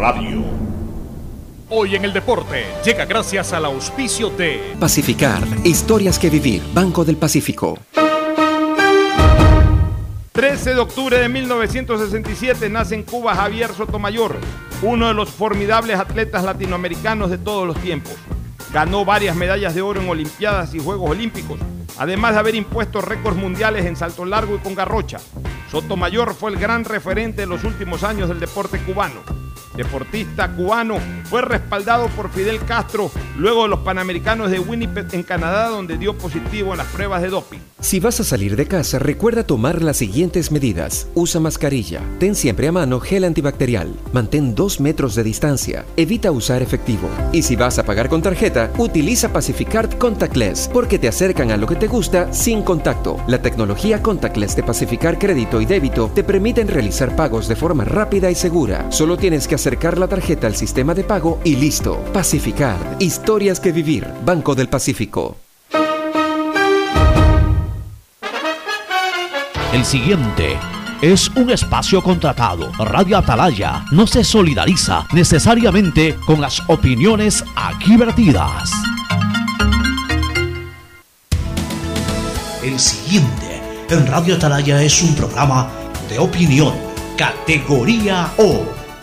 Radio. Hoy en el deporte llega gracias al auspicio de Pacificar, historias que vivir, Banco del Pacífico. 13 de octubre de 1967 nace en Cuba Javier Sotomayor, uno de los formidables atletas latinoamericanos de todos los tiempos. Ganó varias medallas de oro en Olimpiadas y Juegos Olímpicos, además de haber impuesto récords mundiales en salto largo y con garrocha. Sotomayor fue el gran referente de los últimos años del deporte cubano deportista cubano, fue respaldado por Fidel Castro luego de los Panamericanos de Winnipeg en Canadá, donde dio positivo en las pruebas de doping. Si vas a salir de casa, recuerda tomar las siguientes medidas. Usa mascarilla, ten siempre a mano gel antibacterial, mantén dos metros de distancia, evita usar efectivo. Y si vas a pagar con tarjeta, utiliza Pacificard Contactless, porque te acercan a lo que te gusta sin contacto. La tecnología Contactless de Pacificar Crédito y Débito te permiten realizar pagos de forma rápida y segura. Solo tienes que acercar la tarjeta al sistema de pago y listo. Pacificar. Historias que vivir. Banco del Pacífico. El siguiente es un espacio contratado. Radio Atalaya no se solidariza necesariamente con las opiniones aquí vertidas. El siguiente en Radio Atalaya es un programa de opinión, categoría O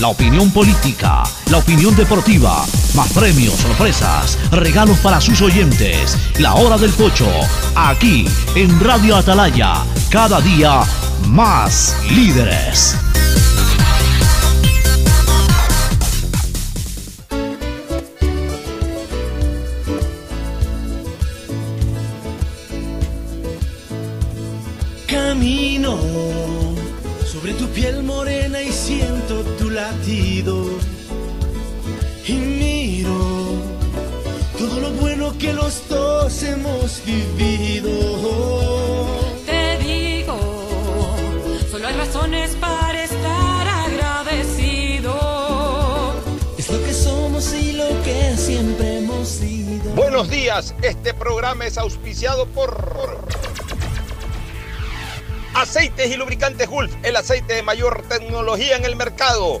la opinión política, la opinión deportiva, más premios, sorpresas, regalos para sus oyentes. La hora del pocho, aquí en Radio Atalaya, cada día más líderes. Camino bueno que los dos hemos vivido hay razones para estar agradecido. Es lo que somos y lo que siempre hemos sido. Buenos días, este programa es auspiciado por Aceites y Lubricantes Gulf, el aceite de mayor tecnología en el mercado.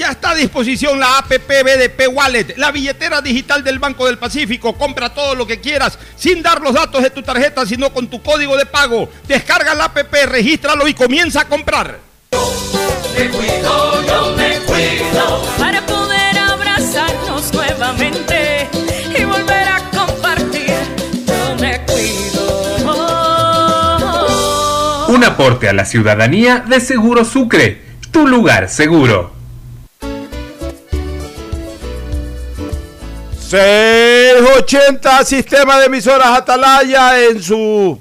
Ya está a disposición la APP BDP Wallet, la billetera digital del Banco del Pacífico. Compra todo lo que quieras sin dar los datos de tu tarjeta, sino con tu código de pago. Descarga la APP, regístralo y comienza a comprar. me cuido, yo me cuido. Para poder abrazarnos nuevamente y volver a Un aporte a la ciudadanía de Seguro Sucre, tu lugar seguro. 680 Sistema de Emisoras Atalaya en su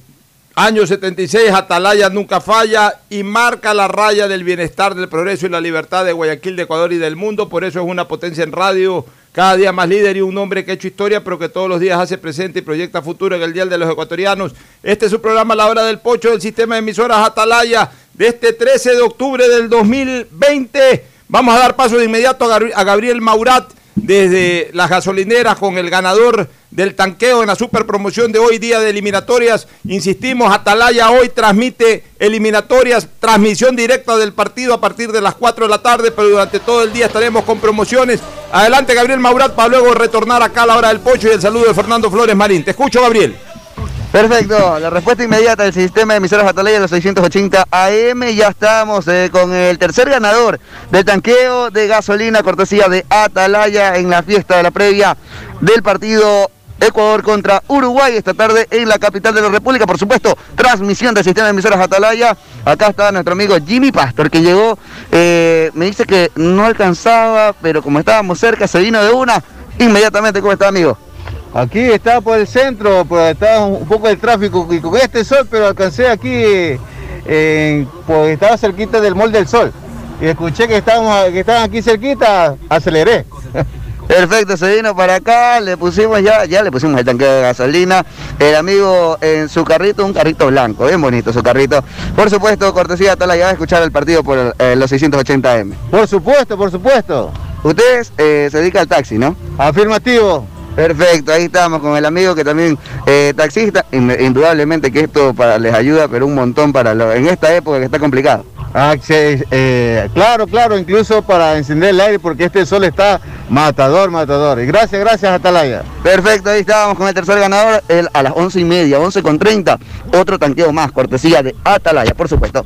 año 76. Atalaya nunca falla y marca la raya del bienestar, del progreso y la libertad de Guayaquil, de Ecuador y del mundo. Por eso es una potencia en radio cada día más líder y un hombre que ha hecho historia, pero que todos los días hace presente y proyecta futuro en el Dial de los Ecuatorianos. Este es su programa La Hora del Pocho del sistema de emisoras Atalaya de este 13 de octubre del 2020. Vamos a dar paso de inmediato a Gabriel Maurat desde las gasolineras con el ganador del tanqueo en la super promoción de hoy día de eliminatorias. Insistimos, Atalaya hoy transmite eliminatorias, transmisión directa del partido a partir de las 4 de la tarde, pero durante todo el día estaremos con promociones. Adelante Gabriel Maurat para luego retornar acá a la hora del pocho y el saludo de Fernando Flores Marín. Te escucho Gabriel. Perfecto, la respuesta inmediata del sistema de emisoras Atalaya de los 680 AM. Ya estamos eh, con el tercer ganador del tanqueo de gasolina cortesía de Atalaya en la fiesta de la previa del partido Ecuador contra Uruguay esta tarde en la capital de la República. Por supuesto, transmisión del sistema de emisoras Atalaya. Acá está nuestro amigo Jimmy Pastor que llegó. Eh, me dice que no alcanzaba, pero como estábamos cerca, se vino de una. Inmediatamente, ¿cómo está, amigo? Aquí está por el centro, pues está un poco el tráfico y con este sol, pero alcancé aquí, eh, pues estaba cerquita del Mall del Sol y escuché que estaban, que estaban aquí cerquita, aceleré. Perfecto, se vino para acá, le pusimos ya, ya le pusimos el tanque de gasolina, el amigo en su carrito, un carrito blanco, bien bonito su carrito. Por supuesto, cortesía de la ya a escuchar el partido por eh, los 680M. Por supuesto, por supuesto. Ustedes eh, se dedican al taxi, ¿no? Afirmativo. Perfecto, ahí estamos con el amigo que también eh, taxista, indudablemente que esto para, les ayuda, pero un montón para lo, en esta época que está complicado. Ah, eh, claro, claro, incluso para encender el aire porque este sol está matador, matador. Y gracias, gracias Atalaya. Perfecto, ahí estábamos con el tercer ganador a las once y media, once con treinta. Otro tanqueo más, cortesía de Atalaya, por supuesto.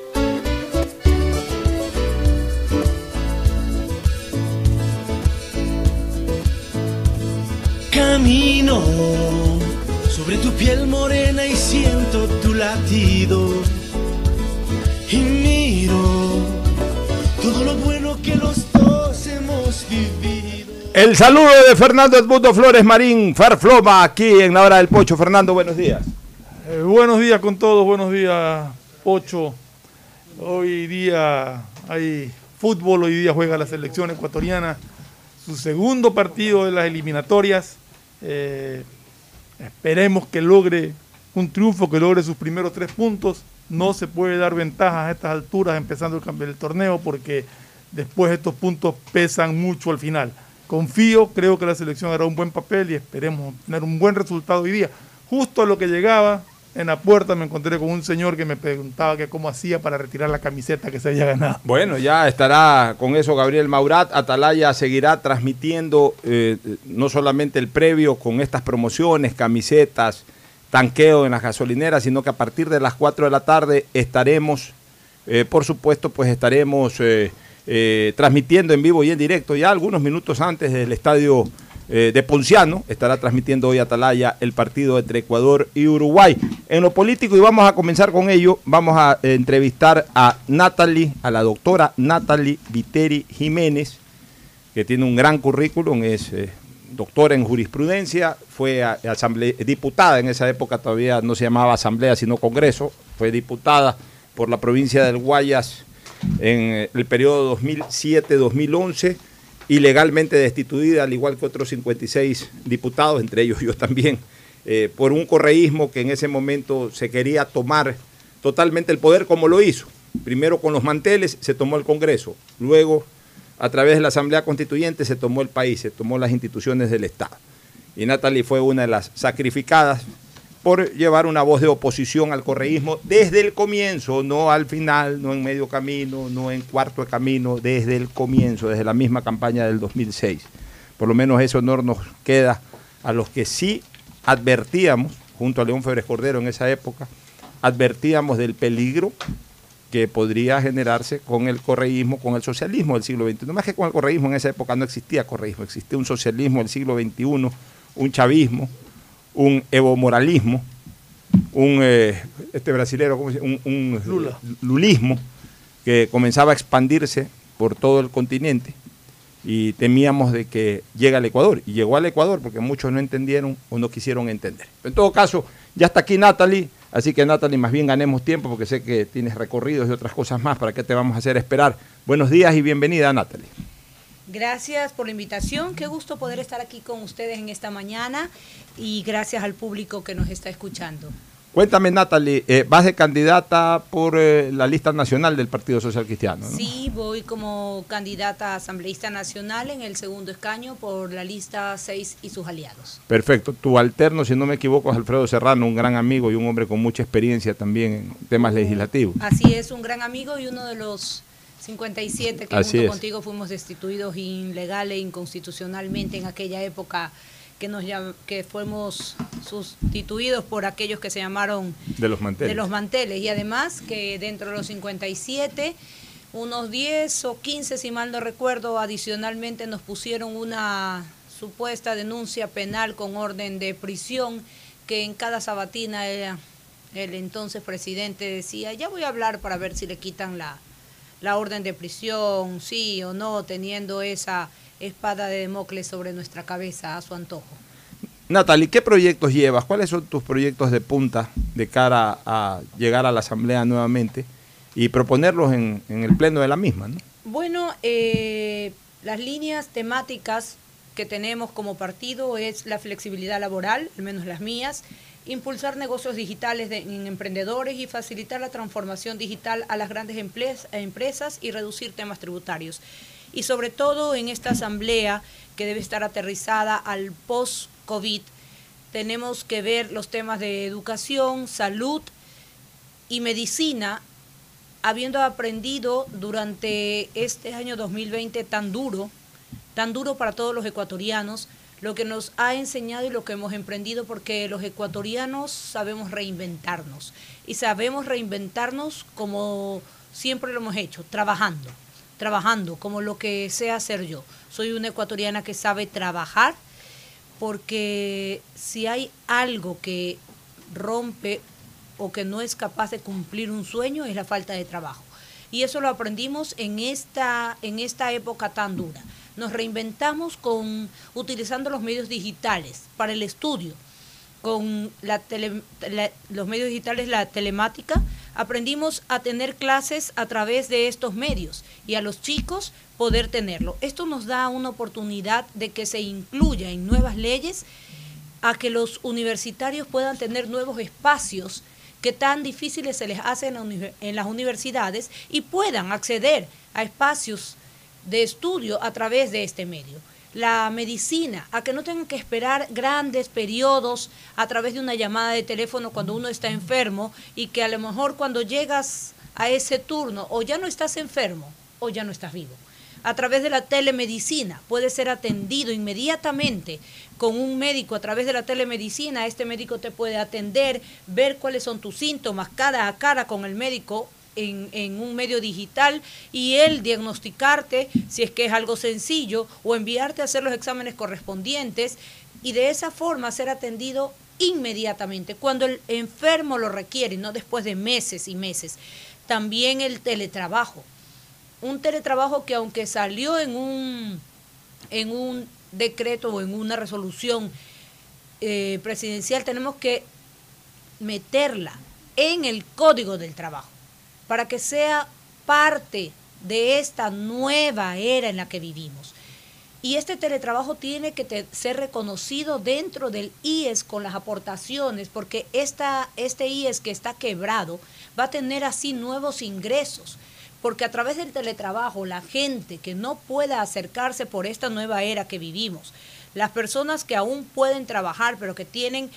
Camino sobre tu piel morena y siento tu latido. Y miro todo lo bueno que los dos hemos vivido. El saludo de Fernando Edmundo Flores Marín, Farfloma, aquí en la hora del Pocho. Fernando, buenos días. Eh, buenos días con todos, buenos días, Pocho. Hoy día hay fútbol, hoy día juega la selección ecuatoriana su segundo partido de las eliminatorias. Eh, Esperemos que logre un triunfo, que logre sus primeros tres puntos. No se puede dar ventajas a estas alturas empezando el, del torneo porque después estos puntos pesan mucho al final. Confío, creo que la selección hará un buen papel y esperemos tener un buen resultado hoy día. Justo a lo que llegaba, en la puerta me encontré con un señor que me preguntaba que cómo hacía para retirar la camiseta que se había ganado. Bueno, ya estará con eso Gabriel Maurat. Atalaya seguirá transmitiendo eh, no solamente el previo con estas promociones, camisetas, tanqueo en las gasolineras, sino que a partir de las 4 de la tarde estaremos, eh, por supuesto, pues estaremos eh, transmitiendo en vivo y en directo ya algunos minutos antes del estadio eh, de Ponciano. Estará transmitiendo hoy Atalaya el partido entre Ecuador y Uruguay. En lo político, y vamos a comenzar con ello, vamos a eh, entrevistar a Natalie, a la doctora Natalie Viteri Jiménez, que tiene un gran currículum, es eh, doctora en jurisprudencia, fue diputada, en esa época todavía no se llamaba asamblea, sino congreso, fue diputada por la provincia del Guayas en el periodo 2007-2011 ilegalmente destituida, al igual que otros 56 diputados, entre ellos yo también, eh, por un correísmo que en ese momento se quería tomar totalmente el poder como lo hizo. Primero con los manteles se tomó el Congreso, luego a través de la Asamblea Constituyente se tomó el país, se tomó las instituciones del Estado. Y Natalie fue una de las sacrificadas por llevar una voz de oposición al correísmo desde el comienzo, no al final, no en medio camino, no en cuarto de camino, desde el comienzo, desde la misma campaña del 2006. Por lo menos ese honor nos queda a los que sí advertíamos, junto a León Febres Cordero en esa época, advertíamos del peligro que podría generarse con el correísmo, con el socialismo del siglo XXI. No más que con el correísmo, en esa época no existía correísmo, existía un socialismo del siglo XXI, un chavismo, un evomoralismo, un, eh, este brasilero, un, lulismo que comenzaba a expandirse por todo el continente y temíamos de que llegue al Ecuador. Y llegó al Ecuador porque muchos no entendieron o no quisieron entender. En todo caso, ya está aquí Natalie, así que Natalie, más bien ganemos tiempo porque sé que tienes recorridos y otras cosas más. ¿Para qué te vamos a hacer esperar? Buenos días y bienvenida, Natalie. Gracias por la invitación. Qué gusto poder estar aquí con ustedes en esta mañana y gracias al público que nos está escuchando. Cuéntame, Natalie, eh, ¿vas de candidata por eh, la lista nacional del Partido Social Cristiano? Sí, voy como candidata asambleísta nacional en el segundo escaño por la lista 6 y sus aliados. Perfecto. Tu alterno, si no me equivoco, es Alfredo Serrano, un gran amigo y un hombre con mucha experiencia también en temas legislativos. Así es, un gran amigo y uno de los 57 que junto contigo fuimos destituidos ilegal e inconstitucionalmente en aquella época que nos que fuimos sustituidos por aquellos que se llamaron De los manteles. de los manteles y además que dentro de los 57 unos 10 o 15 si mal no recuerdo adicionalmente nos pusieron una supuesta denuncia penal con orden de prisión que en cada sabatina el entonces presidente decía ya voy a hablar para ver si le quitan la la orden de prisión sí o no teniendo esa espada de Democles sobre nuestra cabeza a su antojo Natalie, ¿qué proyectos llevas? ¿Cuáles son tus proyectos de punta de cara a llegar a la Asamblea nuevamente y proponerlos en, en el pleno de la misma? ¿no? Bueno, eh, las líneas temáticas que tenemos como partido es la flexibilidad laboral, al menos las mías, impulsar negocios digitales de- en emprendedores y facilitar la transformación digital a las grandes empresas y reducir temas tributarios. Y sobre todo en esta asamblea que debe estar aterrizada al post-COVID, tenemos que ver los temas de educación, salud y medicina habiendo aprendido durante este año 2020 tan duro, tan duro para todos los ecuatorianos, lo que nos ha enseñado y lo que hemos emprendido, porque los ecuatorianos sabemos reinventarnos y sabemos reinventarnos como siempre lo hemos hecho, trabajando, trabajando como lo que sé hacer yo. Soy una ecuatoriana que sabe trabajar, porque si hay algo que rompe o que no es capaz de cumplir un sueño es la falta de trabajo. Y eso lo aprendimos en esta, en esta época tan dura. Nos reinventamos con utilizando los medios digitales para el estudio, con la tele- los medios digitales, la telemática, aprendimos a tener clases a través de estos medios y a los chicos poder tenerlo. Esto nos da una oportunidad de que se incluya en nuevas leyes a que los universitarios puedan tener nuevos espacios que tan difíciles se les hace en, la uni- en las universidades y puedan acceder a espacios de estudio a través de este medio. La medicina, a que no tengan que esperar grandes periodos a través de una llamada de teléfono cuando uno está enfermo y que a lo mejor cuando llegas a ese turno o ya no estás enfermo o ya no estás vivo a través de la telemedicina. Puede ser atendido inmediatamente con un médico a través de la telemedicina. Este médico te puede atender, ver cuáles son tus síntomas cara a cara con el médico. En, un medio digital y él diagnosticarte si es que es algo sencillo o enviarte a hacer los exámenes correspondientes y de esa forma ser atendido inmediatamente cuando el enfermo lo requiere, no después de meses y meses. También el teletrabajo un teletrabajo que aunque salió en un, en un decreto o en una resolución eh, presidencial, tenemos que meterla en el código del trabajo para que sea parte de esta nueva era en la que vivimos. Y este teletrabajo tiene que ser reconocido dentro del IES con las aportaciones, porque esta, este IES que está quebrado va a tener así nuevos ingresos, porque a través del teletrabajo la gente que no pueda acercarse por esta nueva era que vivimos, las personas que aún pueden trabajar pero que tienen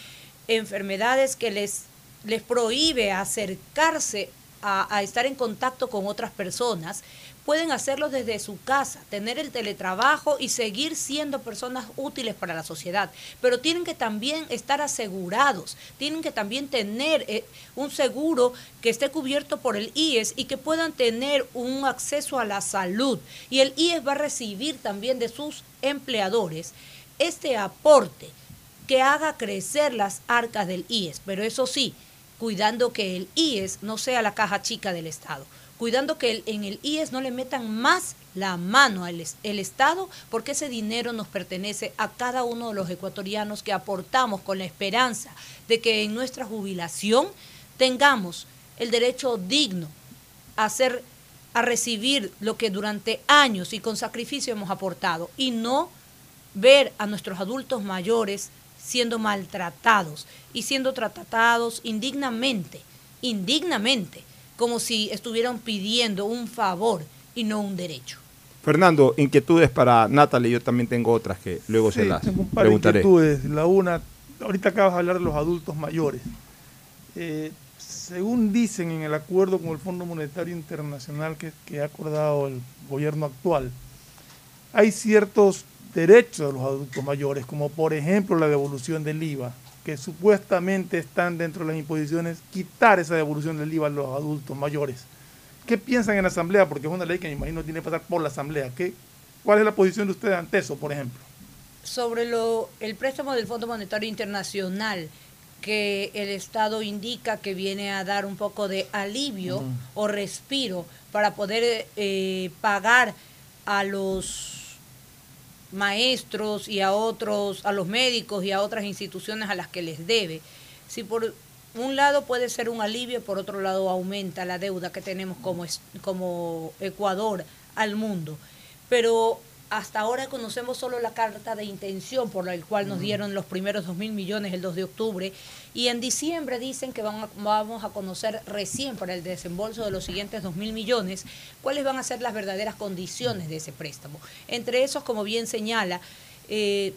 enfermedades que les, les prohíbe acercarse a, estar en contacto con otras personas, pueden hacerlo desde su casa, tener el teletrabajo y seguir siendo personas útiles para la sociedad. Pero tienen que también estar asegurados, tienen que también tener eh, un seguro que esté cubierto por el IES y que puedan tener un acceso a la salud. Y el IES va a recibir también de sus empleadores este aporte que haga crecer las arcas del IES. Pero eso sí, cuidando que el IES no sea la caja chica del Estado cuidando que el- en el IES no le metan más la mano al el Estado, porque ese dinero nos pertenece a cada uno de los ecuatorianos que aportamos con la esperanza de que en nuestra jubilación tengamos el derecho digno a hacer a recibir lo que durante años y con sacrificio hemos aportado y no ver a nuestros adultos mayores siendo maltratados y siendo tratados indignamente, indignamente, como si estuvieran pidiendo un favor y no un derecho. Fernando, inquietudes para Natalie, yo también tengo otras que luego se las tengo un par de preguntaré. inquietudes. La una, ahorita acabas de hablar de los adultos mayores. Eh, según dicen en el acuerdo con el Fondo Monetario Internacional que, que ha acordado el gobierno actual, hay ciertos derechos de los adultos mayores, como por ejemplo la devolución del IVA, que supuestamente están dentro de las imposiciones, quitar esa devolución del IVA a los adultos mayores. ¿Qué piensan en la Asamblea? Porque es una ley que me imagino tiene que pasar por la Asamblea. ¿Qué, ¿Cuál es la posición de ustedes ante eso, por ejemplo? Sobre lo, el préstamo del Fondo Monetario Internacional, que el Estado indica que viene a dar un poco de alivio o respiro para poder eh, pagar a los maestros y a otros, a los médicos y a otras instituciones a las que les debe. Si por un lado puede ser un alivio, por otro lado aumenta la deuda que tenemos como, como Ecuador al mundo. Pero hasta ahora conocemos solo la carta de intención por la cual nos dieron los primeros dos mil millones el 2 de octubre y en diciembre dicen que vamos a conocer recién para el desembolso de los siguientes dos mil millones cuáles van a ser las verdaderas condiciones de ese préstamo. Entre esos, como bien señala, eh,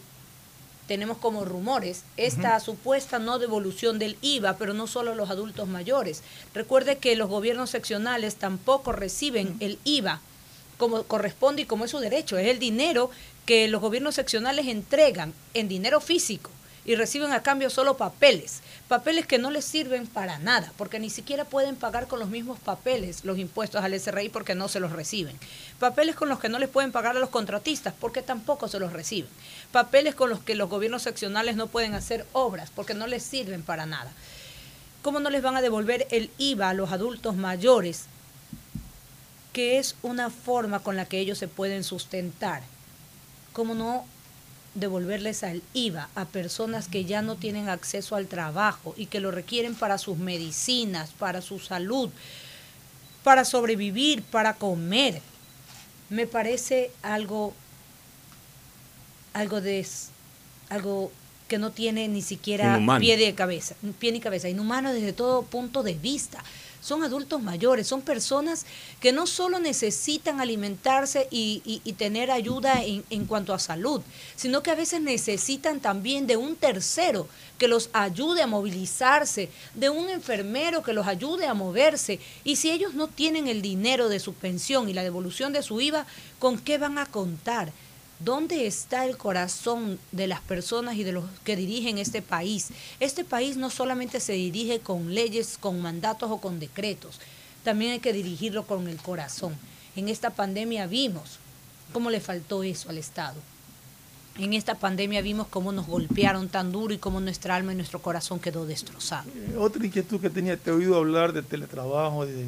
tenemos como rumores esta supuesta no devolución del IVA, pero no solo los adultos mayores. Recuerde que los gobiernos seccionales tampoco reciben el IVA como corresponde y como es su derecho. Es el dinero que los gobiernos seccionales entregan en dinero físico y reciben a cambio solo papeles, papeles que no les sirven para nada, porque ni siquiera pueden pagar con los mismos papeles los impuestos al SRI porque no se los reciben, papeles con los que no les pueden pagar a los contratistas porque tampoco se los reciben, papeles con los que los gobiernos seccionales no pueden hacer obras porque no les sirven para nada. ¿Cómo no les van a devolver el IVA a los adultos mayores que es una forma con la que ellos se pueden sustentar. ¿Cómo no devolverles al IVA a personas que ya no tienen acceso al trabajo y que lo requieren para sus medicinas, para su salud, para sobrevivir, para comer? Me parece algo algo de algo que no tiene ni siquiera pie de cabeza, pie ni cabeza, inhumano desde todo punto de vista son adultos mayores, son personas que no solo necesitan alimentarse y, tener ayuda en, en, cuanto a salud, sino que a veces necesitan también de un tercero que los ayude a movilizarse, de un enfermero que los ayude a moverse. Y si ellos no tienen el dinero de su pensión y la devolución de su IVA, ¿con qué van a contar? ¿Dónde está el corazón de las personas y de los que dirigen este país? Este país no solamente se dirige con leyes, con mandatos o con decretos, también hay que dirigirlo con el corazón. En esta pandemia vimos cómo le faltó eso al Estado. En esta pandemia vimos cómo nos golpearon tan duro y cómo nuestra alma y nuestro corazón quedó destrozado. Eh, otra inquietud que tenía, te he oído hablar de teletrabajo, de,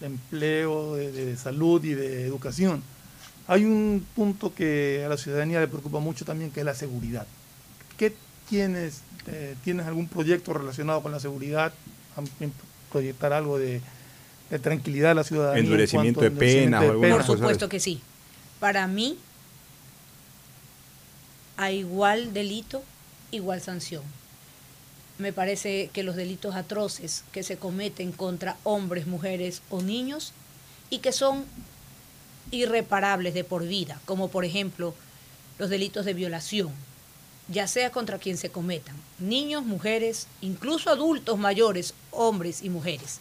empleo, de salud y de educación hay un punto que a la ciudadanía le preocupa mucho también, que es la seguridad. ¿Qué tienes? Eh, ¿Tienes algún proyecto relacionado con la seguridad? ¿Proyectar algo de, tranquilidad a la ciudadanía? ¿Endurecimiento de penas o Por supuesto que sí. Para mí, a igual delito, igual sanción. Me parece que los delitos atroces que se cometen contra hombres, mujeres o niños y que son irreparables de por vida, como por ejemplo los delitos de violación, ya sea contra quien se cometan, niños, mujeres, incluso adultos mayores, hombres y mujeres.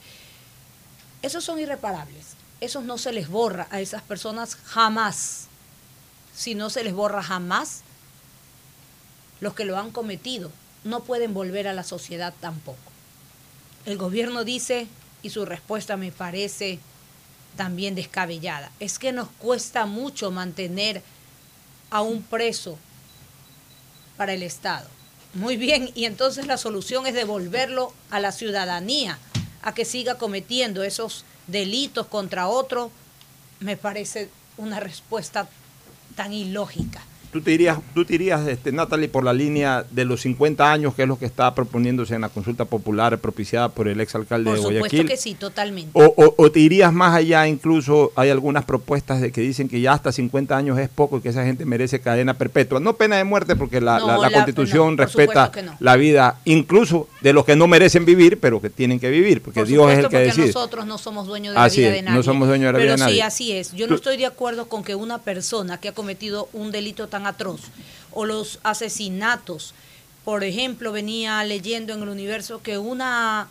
Esos son irreparables, esos no se les borra a esas personas jamás. Si no se les borra jamás, los que lo han cometido no pueden volver a la sociedad tampoco. El gobierno dice, y su respuesta me parece también descabellada. Es que nos cuesta mucho mantener a un preso para el Estado. Muy bien, y entonces la solución es devolverlo a la ciudadanía, a que siga cometiendo esos delitos contra otro, me parece una respuesta tan ilógica. ¿Tú te irías, tú este, Natalie, por la línea de los 50 años, que es lo que está proponiéndose en la consulta popular propiciada por el exalcalde de Guayaquil? Por supuesto que sí, totalmente. O, te irías más allá, incluso hay algunas propuestas de que dicen que ya hasta 50 años es poco y que esa gente merece cadena perpetua. No pena de muerte, porque la, Constitución respeta la vida, incluso de los que no merecen vivir, pero que tienen que vivir, porque Dios es el que decide. nosotros no somos dueños de la vida de nadie. No somos dueños de la vida de nadie. Pero sí, así es. Yo no estoy de acuerdo con que una persona que ha cometido un delito tan atroz o los asesinatos. Por ejemplo, venía leyendo en el universo que una,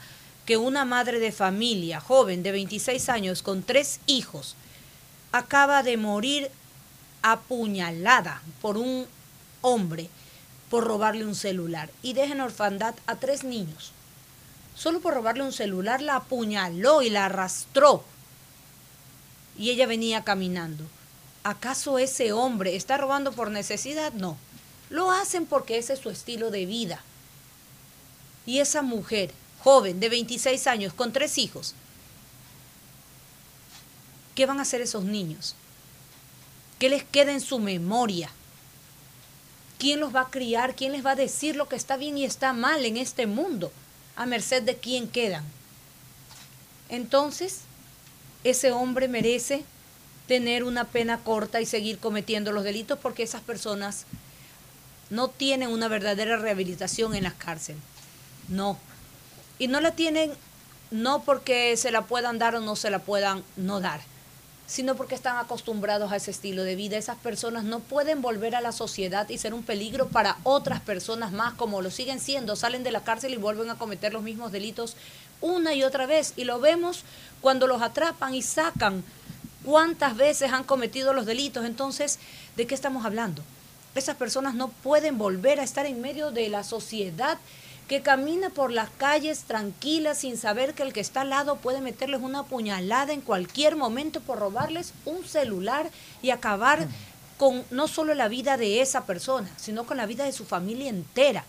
que una madre de familia, joven de 26 años, con tres hijos, acaba de morir apuñalada por un hombre por robarle un celular y deja en orfandad a tres niños. Solo por robarle un celular la apuñaló y la arrastró. Y ella venía caminando. ¿Acaso ese hombre está robando por necesidad? No. Lo hacen porque ese es su estilo de vida. Y esa mujer, joven, de 26 años, con tres hijos, ¿qué van a hacer esos niños? ¿Qué les queda en su memoria? ¿Quién los va a criar? ¿Quién les va a decir lo que está bien y está mal en este mundo? ¿A merced de quién quedan? Entonces, ese hombre merece tener una pena corta y seguir cometiendo los delitos porque esas personas no tienen una verdadera rehabilitación en las cárceles. No. Y no la tienen no porque se la puedan dar o no se la puedan no dar, sino porque están acostumbrados a ese estilo de vida. Esas personas no pueden volver a la sociedad y ser un peligro para otras personas más, como lo siguen siendo. Salen de la cárcel y vuelven a cometer los mismos delitos una y otra vez. Y lo vemos cuando los atrapan y sacan cuántas veces han cometido los delitos. Entonces, ¿de qué estamos hablando? Esas personas no pueden volver a estar en medio de la sociedad que camina por las calles tranquilas sin saber que el que está al lado puede meterles una puñalada en cualquier momento por robarles un celular y acabar con no solo la vida de esa persona, sino con la vida de su familia entera.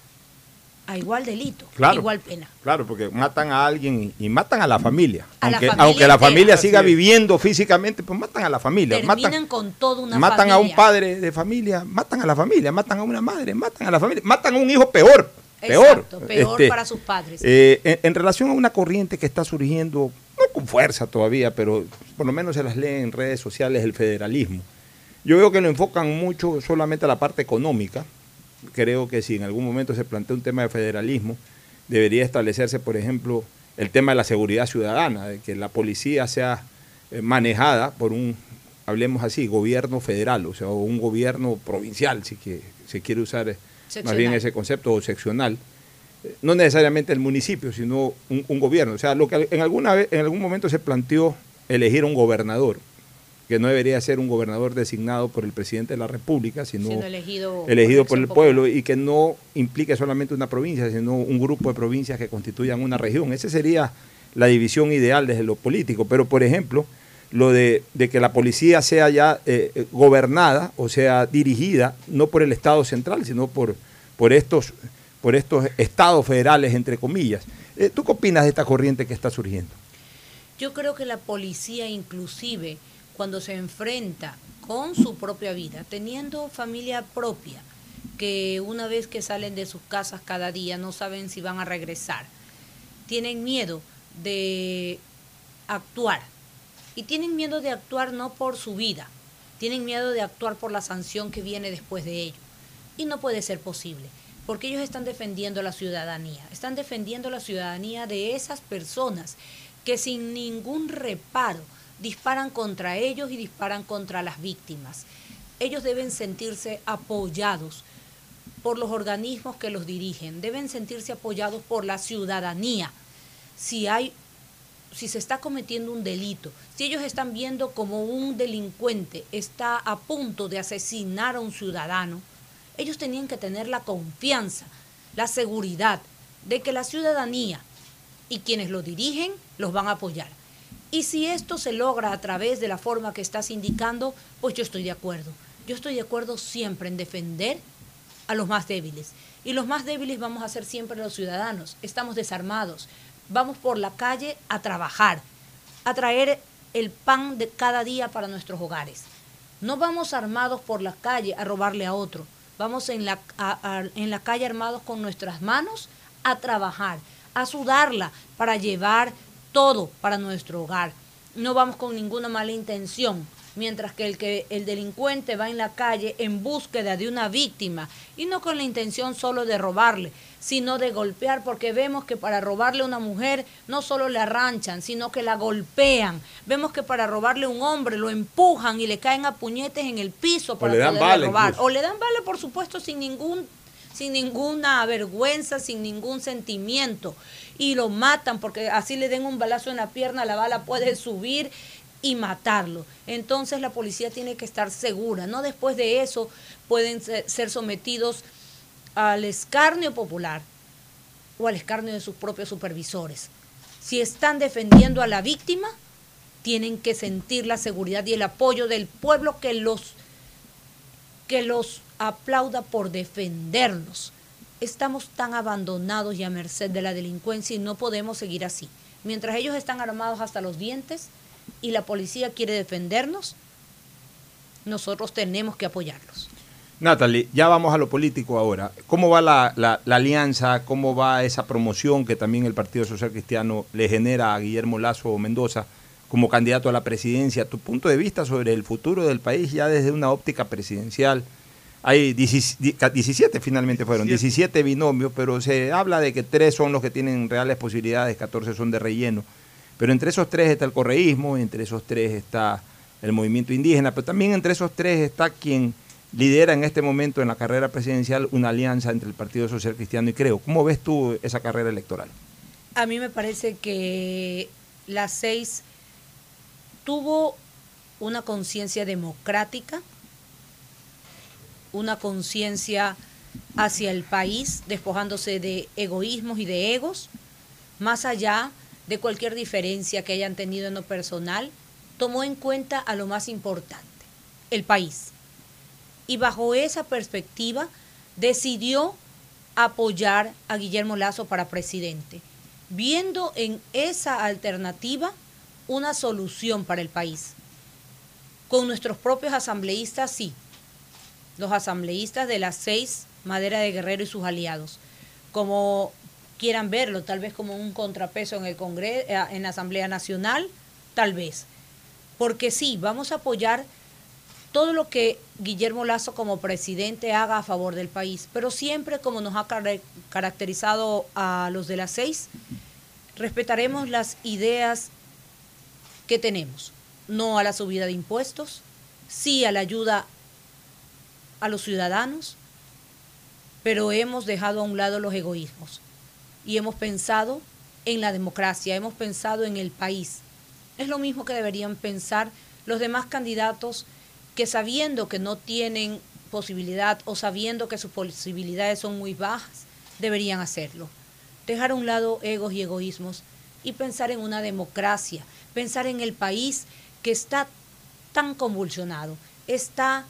A igual delito, a igual pena. Claro, porque matan a alguien y, y matan a la familia. A la aunque, familia aunque la familia siga viviendo físicamente, pues matan a la familia. Terminan Matan, con toda una matan a un padre de familia, matan a la familia, matan a una madre, matan a la familia, matan a un hijo peor. Peor. Exacto, peor Este, para sus padres. Eh, en, en relación a una corriente que está surgiendo, no con fuerza todavía, pero por lo menos se las lee en redes sociales, el federalismo. Yo veo que lo enfocan mucho solamente a la parte económica. Creo que si en algún momento se plantea un tema de federalismo, debería establecerse, por ejemplo, el tema de la seguridad ciudadana, de que la policía sea eh, manejada por un, hablemos así, gobierno federal, o sea, o un gobierno provincial, si que se quiere usar eh, más bien ese concepto, o seccional. No necesariamente el municipio, sino un, un gobierno. O sea, lo que en, alguna vez, en algún momento se planteó elegir un gobernador, que no debería ser un gobernador designado por el presidente de la República, sino elegido, elegido por el pueblo y que no implique solamente una provincia, sino un grupo de provincias que constituyan una región. Esa sería la división ideal desde lo político. Pero, por ejemplo, lo de, de que la policía sea ya eh, eh, gobernada, o sea, dirigida, no por el Estado central, sino por, por, estos, por estos estados federales, entre comillas. Eh, ¿Tú qué opinas de esta corriente que está surgiendo? Yo creo que la policía inclusive cuando se enfrenta con su propia vida, teniendo familia propia, que una vez que salen de sus casas cada día no saben si van a regresar, tienen miedo de actuar. Y tienen miedo de actuar no por su vida, tienen miedo de actuar por la sanción que viene después de ello. Y no puede ser posible, porque ellos están defendiendo la ciudadanía, están defendiendo la ciudadanía de esas personas que sin ningún reparo disparan contra ellos y disparan contra las víctimas. Ellos deben sentirse apoyados por los organismos que los dirigen, deben sentirse apoyados por la ciudadanía. Si hay si se está cometiendo un delito, si ellos están viendo como un delincuente está a punto de asesinar a un ciudadano, ellos tenían que tener la confianza, la seguridad de que la ciudadanía y quienes lo dirigen los van a apoyar. Y si esto se logra a través de la forma que estás indicando, pues yo estoy de acuerdo. Yo estoy de acuerdo siempre en defender a los más débiles. Y los más débiles vamos a ser siempre los ciudadanos. Estamos desarmados. Vamos por la calle a trabajar, a traer el pan de cada día para nuestros hogares. No vamos armados por la calle a robarle a otro. Vamos en la, en la calle armados con nuestras manos a trabajar, a sudarla para llevar todo para nuestro hogar. No vamos con ninguna mala intención, mientras que el, que el delincuente va en la calle en búsqueda de una víctima y no con la intención solo de robarle, sino de golpear, porque vemos que para robarle a una mujer no solo le arranchan, sino que la golpean. Vemos que para robarle a un hombre lo empujan y le caen a puñetes en el piso para le dan poderle bala robar. incluso. O le dan bala, por supuesto, sin ningún sin ninguna vergüenza, sin ningún sentimiento. Y lo matan porque así le den un balazo en la pierna, la bala puede subir y matarlo. Entonces la policía tiene que estar segura, no después de eso pueden ser sometidos al escarnio popular o al escarnio de sus propios supervisores. Si están defendiendo a la víctima, tienen que sentir la seguridad y el apoyo del pueblo que los que los aplauda por defenderlos. Estamos tan abandonados y a merced de la delincuencia y no podemos seguir así. Mientras ellos están armados hasta los dientes y la policía quiere defendernos, nosotros tenemos que apoyarlos. Natalie, ya vamos a lo político ahora. ¿Cómo va la, la, alianza? ¿Cómo va esa promoción que también el Partido Social Cristiano le genera a Guillermo Lazo Mendoza como candidato a la presidencia? Tu punto de vista sobre el futuro del país ya desde una óptica presidencial. Hay 17 finalmente fueron, 17 binomios, pero se habla de que tres son los que tienen reales posibilidades, 14 son de relleno. Pero entre esos tres está el correísmo, entre esos tres está el movimiento indígena, pero también entre esos tres está quien lidera en este momento en la carrera presidencial una alianza entre el Partido Social Cristiano y Creo. ¿Cómo ves tú esa carrera electoral? A mí me parece que la seis tuvo una conciencia democrática, una conciencia hacia el país, despojándose de egoísmos y de egos, más allá de cualquier diferencia que hayan tenido en lo personal, tomó en cuenta a lo más importante, el país. Y bajo esa perspectiva decidió apoyar a Guillermo Lazo para presidente, viendo en esa alternativa una solución para el país. Con nuestros propios asambleístas, sí, los asambleístas de las seis, Madera de Guerrero y sus aliados, como quieran verlo, tal vez como un contrapeso en el Congreso, eh, en la Asamblea Nacional, tal vez. Porque sí, vamos a apoyar todo lo que Guillermo Lazo como presidente haga a favor del país, pero siempre como nos ha caracterizado a los de las seis, respetaremos las ideas que tenemos, no a la subida de impuestos, sí a la ayuda a los ciudadanos, pero hemos dejado a un lado los egoísmos y hemos pensado en la democracia, hemos pensado en el país. Es lo mismo que deberían pensar los demás candidatos que sabiendo que no tienen posibilidad o sabiendo que sus posibilidades son muy bajas, deberían hacerlo. Dejar a un lado egos y egoísmos y pensar en una democracia, pensar en el país que está tan convulsionado, está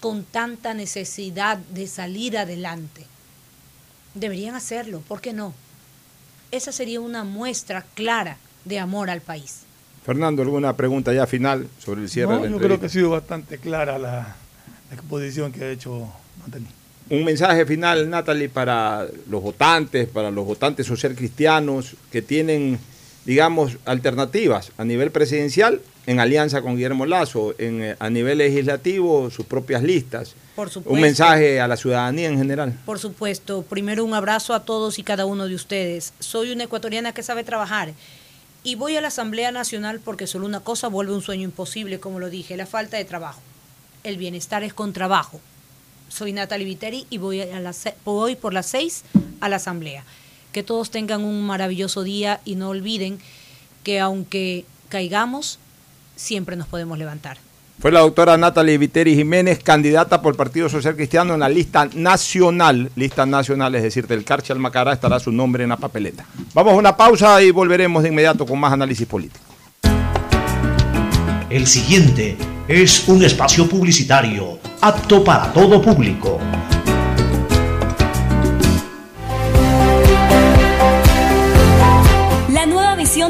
con tanta necesidad de salir adelante. Deberían hacerlo, ¿por qué no? Esa sería una muestra clara de amor al país. Fernando, ¿alguna pregunta ya final sobre el cierre no, Yo creo que ha sido bastante clara la, exposición que ha hecho Natalie. Un mensaje final, Natalie, para los votantes, para los votantes social cristianos que tienen, digamos, alternativas a nivel presidencial en alianza con Guillermo Lazo, en, eh, a nivel legislativo, sus propias listas. Por supuesto. Un mensaje a la ciudadanía en general. Por supuesto. Primero un abrazo a todos y cada uno de ustedes. Soy una ecuatoriana que sabe trabajar y voy a la Asamblea Nacional porque solo una cosa vuelve un sueño imposible, como lo dije, la falta de trabajo. El bienestar es con trabajo. Soy Natalie Viteri y voy, a la, voy por las seis a la Asamblea. Que todos tengan un maravilloso día y no olviden que aunque caigamos, siempre nos podemos levantar. Fue la doctora Natalie Viteri Jiménez, candidata por el Partido Social Cristiano en la lista nacional, lista nacional, es decir, del Carche Almacará estará su nombre en la papeleta. Vamos a una pausa y volveremos de inmediato con más análisis político. El siguiente es un espacio publicitario apto para todo público.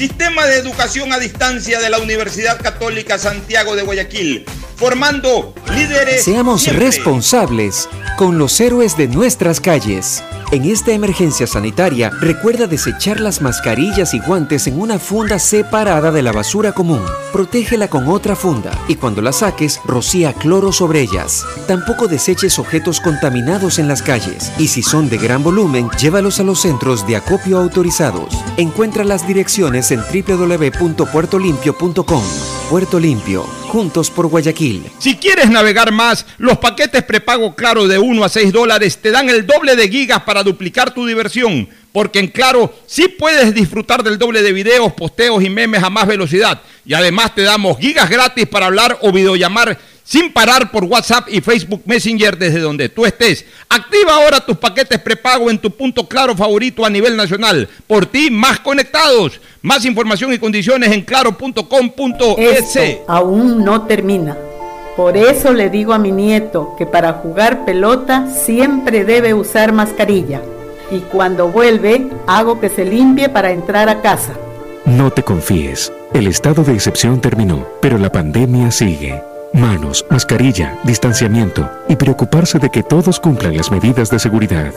Sistema de educación a distancia de la Universidad Católica Santiago de Guayaquil, formando líderes. Seamos siempre. responsables con los héroes de nuestras calles. En esta emergencia sanitaria, recuerda desechar las mascarillas y guantes en una funda separada de la basura común. Protégela con otra funda y cuando la saques, rocía cloro sobre ellas. Tampoco deseches objetos contaminados en las calles y si son de gran volumen, llévalos a los centros de acopio autorizados. Encuentra las direcciones en www.puertolimpio.com. Puerto Limpio, juntos por Guayaquil. Si quieres navegar más, los paquetes prepago Claro de 1 a 6 dólares te dan el doble de gigas para duplicar tu diversión. Porque en Claro sí puedes disfrutar del doble de videos, posteos y memes a más velocidad. Y además te damos gigas gratis para hablar o videollamar sin parar por WhatsApp y Facebook Messenger desde donde tú estés. Activa ahora tus paquetes prepago en tu punto claro favorito a nivel nacional. Por ti, más conectados. Más información y condiciones en claro.com.es. Esto aún no termina. Por eso le digo a mi nieto que para jugar pelota siempre debe usar mascarilla. Y cuando vuelve, hago que se limpie para entrar a casa. No te confíes. El estado de excepción terminó, pero la pandemia sigue. Manos, mascarilla, distanciamiento y preocuparse de que todos cumplan las medidas de seguridad.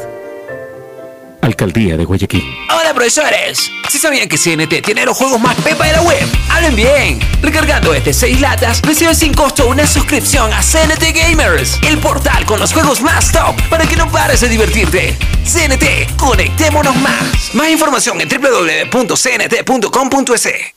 Alcaldía de Guayaquil. Hola profesores, ¿sí sabían que CNT tiene los juegos más pepa de la web? Hablen bien. Recargando este 6 latas, recibes sin costo una suscripción a CNT Gamers, el portal con los juegos más top para que no pares de divertirte. CNT, conectémonos más. Más información en www.cnt.com.es.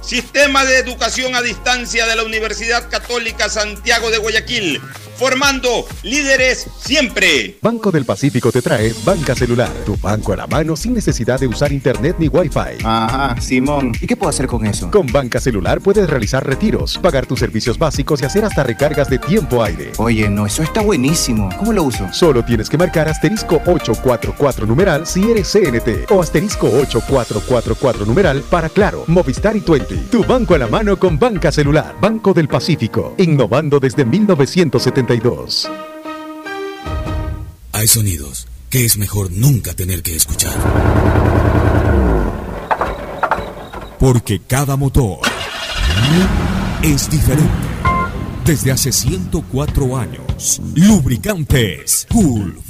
Sistema de Educación a Distancia de la Universidad Católica Santiago de Guayaquil, formando líderes siempre. Banco del Pacífico te trae Banca Celular, tu banco a la mano sin necesidad de usar internet ni wifi. Ajá, Simón. ¿Y qué puedo hacer con eso? Con Banca Celular puedes realizar retiros, pagar tus servicios básicos y hacer hasta recargas de tiempo aire. Oye, no, eso está buenísimo. ¿Cómo lo uso? Solo tienes que marcar asterisco 844 numeral si eres CNT o asterisco 8444 numeral para Claro, Movistar y Twenty. Tu banco a la mano con Banca Celular. Banco del Pacífico, innovando desde 1972. Hay sonidos que es mejor nunca tener que escuchar. Porque cada motor es diferente. Desde hace 104 años, Lubricantes Gulf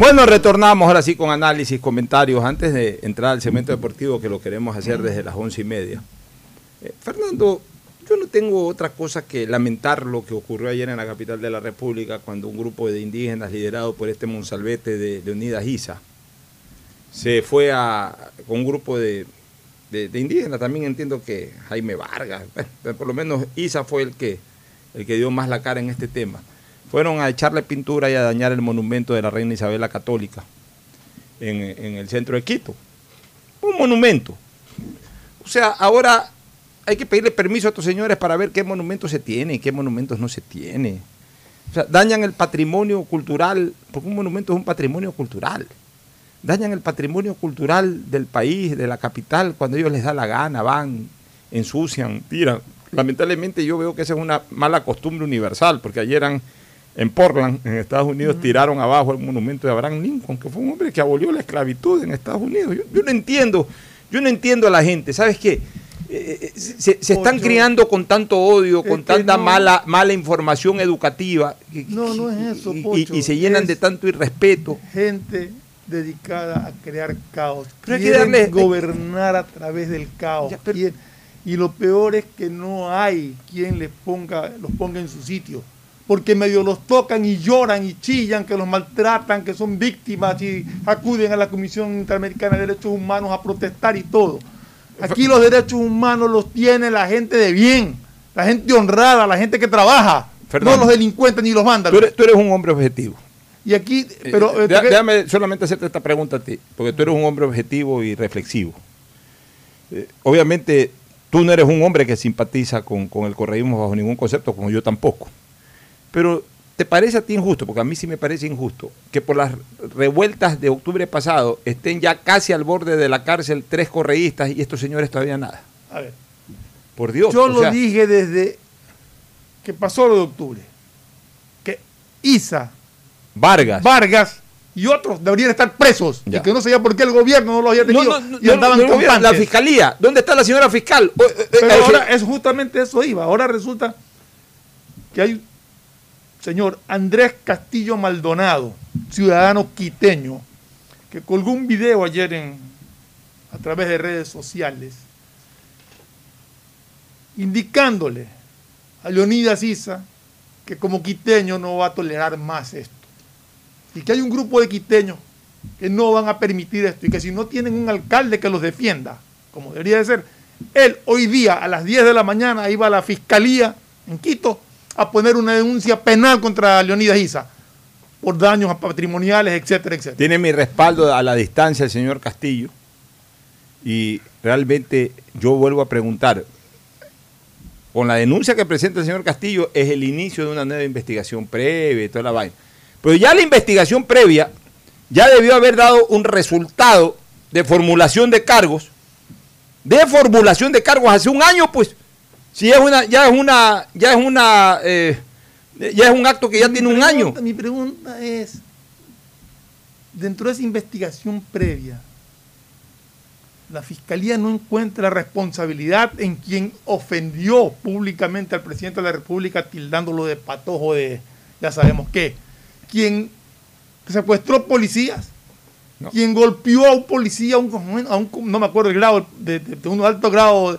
Bueno, retornamos ahora sí con análisis, comentarios, antes de entrar al segmento deportivo que lo queremos hacer desde las once y media. Eh, Fernando, yo no tengo otra cosa que lamentar lo que ocurrió ayer en la capital de la República cuando un grupo de indígenas liderado por este Monsalvete de, Unidas ISA se fue a, con un grupo de, indígenas, también entiendo que Jaime Vargas, por lo menos Isa fue el que, el que dio más la cara en este tema. Fueron a echarle pintura y a dañar el monumento de la reina Isabel la Católica en, en el centro de Quito. Un monumento. O sea, ahora hay que pedirle permiso a estos señores para ver qué monumentos se tiene y qué monumentos no se tiene. O sea, dañan el patrimonio cultural, porque un monumento es un patrimonio cultural. Dañan el patrimonio cultural del país, de la capital, cuando ellos les da la gana, van, ensucian, tiran. Lamentablemente yo veo que esa es una mala costumbre universal, porque ayer en, en Portland, en Estados Unidos, tiraron abajo el monumento de Abraham Lincoln, que fue un hombre que abolió la esclavitud en Estados Unidos. Yo, yo no entiendo, yo no entiendo a la gente, ¿sabes qué? Eh, eh, se, se están Ocho. criando con tanto odio, con Es tanta no- mala, mala información educativa No, no es eso, y, Pocho, y se llenan es- de tanto irrespeto. Gente dedicada a crear caos. Pero hay que Quieren darle- gobernar a través del caos. Quieren- y lo peor es que no hay quien les ponga, los ponga en su sitio. Porque medio los tocan y lloran y chillan, que los maltratan, que son víctimas y acuden a la Comisión Interamericana de Derechos Humanos a protestar y todo. Aquí los derechos humanos los tiene la gente de bien, la gente honrada, la gente que trabaja, Fernando. no los delincuentes ni los Tú vándalos. eres, tú eres un hombre objetivo. Y aquí, pero Eh, eh, déjame solamente hacerte esta pregunta a ti, porque tú eres un hombre objetivo y reflexivo. Eh, obviamente, tú no eres un hombre que simpatiza con, con el correísmo bajo ningún concepto, como yo tampoco. Pero, ¿te parece a ti injusto? Porque a mí sí me parece injusto que por las revueltas de octubre pasado estén ya casi al borde de la cárcel tres correístas y estos señores todavía nada. A ver, Por Dios. yo lo sea, dije desde que pasó lo de octubre, que Isa, Vargas. Vargas y otros deberían estar presos Ya. y que no sabía por qué el gobierno no los había tenido No, no, no, y andaban no. La fiscalía. ¿Dónde está la señora fiscal? O- eh, Pero eh, ahora es justamente eso iba. Ahora resulta que hay señor Andrés Castillo Maldonado, ciudadano quiteño, que colgó un video ayer en, a través de redes sociales, indicándole a Leonidas Isa que como quiteño no va a tolerar más esto. Y que hay un grupo de quiteños que no van a permitir esto y que si no tienen un alcalde que los defienda, como debería de ser, él hoy día a las 10 de la mañana iba a la fiscalía en Quito a poner una denuncia penal contra Leonidas Isa por daños patrimoniales, etcétera, etcétera. Tiene mi respaldo a la distancia el señor Castillo. Y realmente yo vuelvo a preguntar, con la denuncia que presenta el señor Castillo es el inicio de una nueva investigación previa y toda la vaina. Pero ya la investigación previa ya debió haber dado un resultado de formulación de cargos, de formulación de cargos hace un año, pues. Si es una, ya es una, ya es una, eh, ya es un acto que ya tiene un año. Mi pregunta es, dentro de esa investigación previa, la fiscalía no encuentra responsabilidad en quien ofendió públicamente al presidente de la República tildándolo de patojo de ya sabemos qué, quien secuestró policías, quien golpeó a un policía, a un, a un- no me acuerdo el grado, de, de- de un alto grado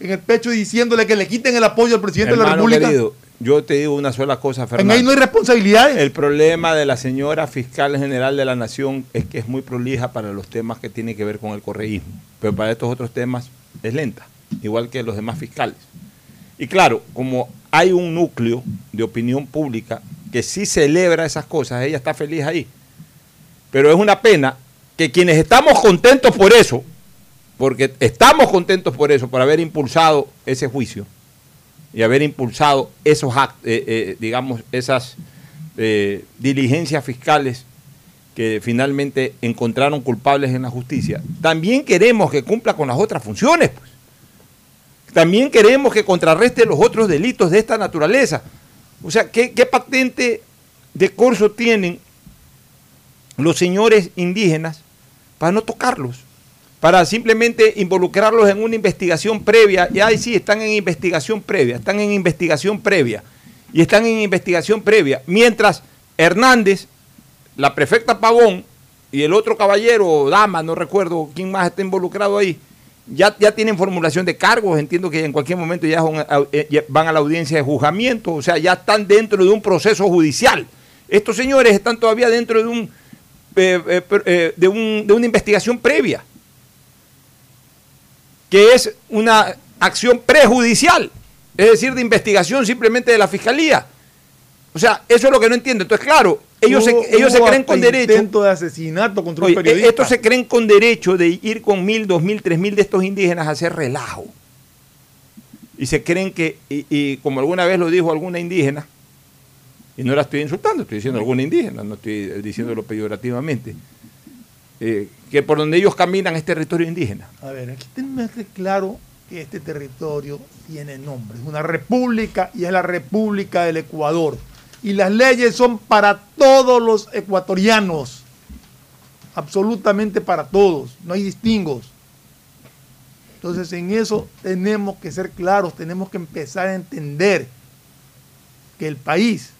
en el pecho diciéndole que le quiten el apoyo al presidente de la República. querido, yo te digo una sola cosa, En Fernando. ahí no hay responsabilidades. El problema de la señora fiscal general de la Nación es que es muy prolija para los temas que tienen que ver con el correísmo, pero para estos otros temas es lenta, igual que los demás fiscales. Y claro, como hay un núcleo de opinión pública que sí celebra esas cosas, ella está feliz ahí. Pero es una pena que quienes estamos contentos por eso, porque estamos contentos por eso, por haber impulsado ese juicio y haber impulsado esos eh, eh, digamos, esas eh, diligencias fiscales que finalmente encontraron culpables en la justicia, también queremos que cumpla con las otras funciones. pues. También queremos que contrarreste los otros delitos de esta naturaleza. O sea, ¿qué, qué patente de corso tienen los señores indígenas para no tocarlos? Para simplemente involucrarlos en una investigación previa. Y ahí sí, están en investigación previa, están en investigación previa. Y están en investigación previa. Mientras Hernández, la prefecta Pavón y el otro caballero o dama, no recuerdo quién más está involucrado ahí, ya, ya tienen formulación de cargos, entiendo que en cualquier momento eh, ya van a la audiencia de juzgamiento, o sea, ya están dentro de un proceso judicial. Estos señores están todavía dentro de un eh, eh, eh, de, un- de una investigación previa, que es una acción prejudicial, es decir, de investigación simplemente de la fiscalía. O sea, eso es lo que no entiendo. Entonces, claro, ellos, Hubo- se, ellos se creen con derecho. intento de asesinato contra Oye, un periodista. estos se creen con derecho de ir con mil, dos mil, tres mil de estos indígenas a hacer relajo. Y se creen que, y, y como alguna vez lo dijo alguna indígena, y no la estoy insultando, estoy diciendo alguna indígena, no estoy eh, diciéndolo peyorativamente, eh, que por donde ellos caminan es territorio indígena. A ver, aquí tenemos que claro que este territorio tiene nombre. Es una república y es la República del Ecuador. Y las leyes son para todos los ecuatorianos. Absolutamente para todos. No hay distingos. Entonces en eso tenemos que ser claros, tenemos que empezar a entender que el país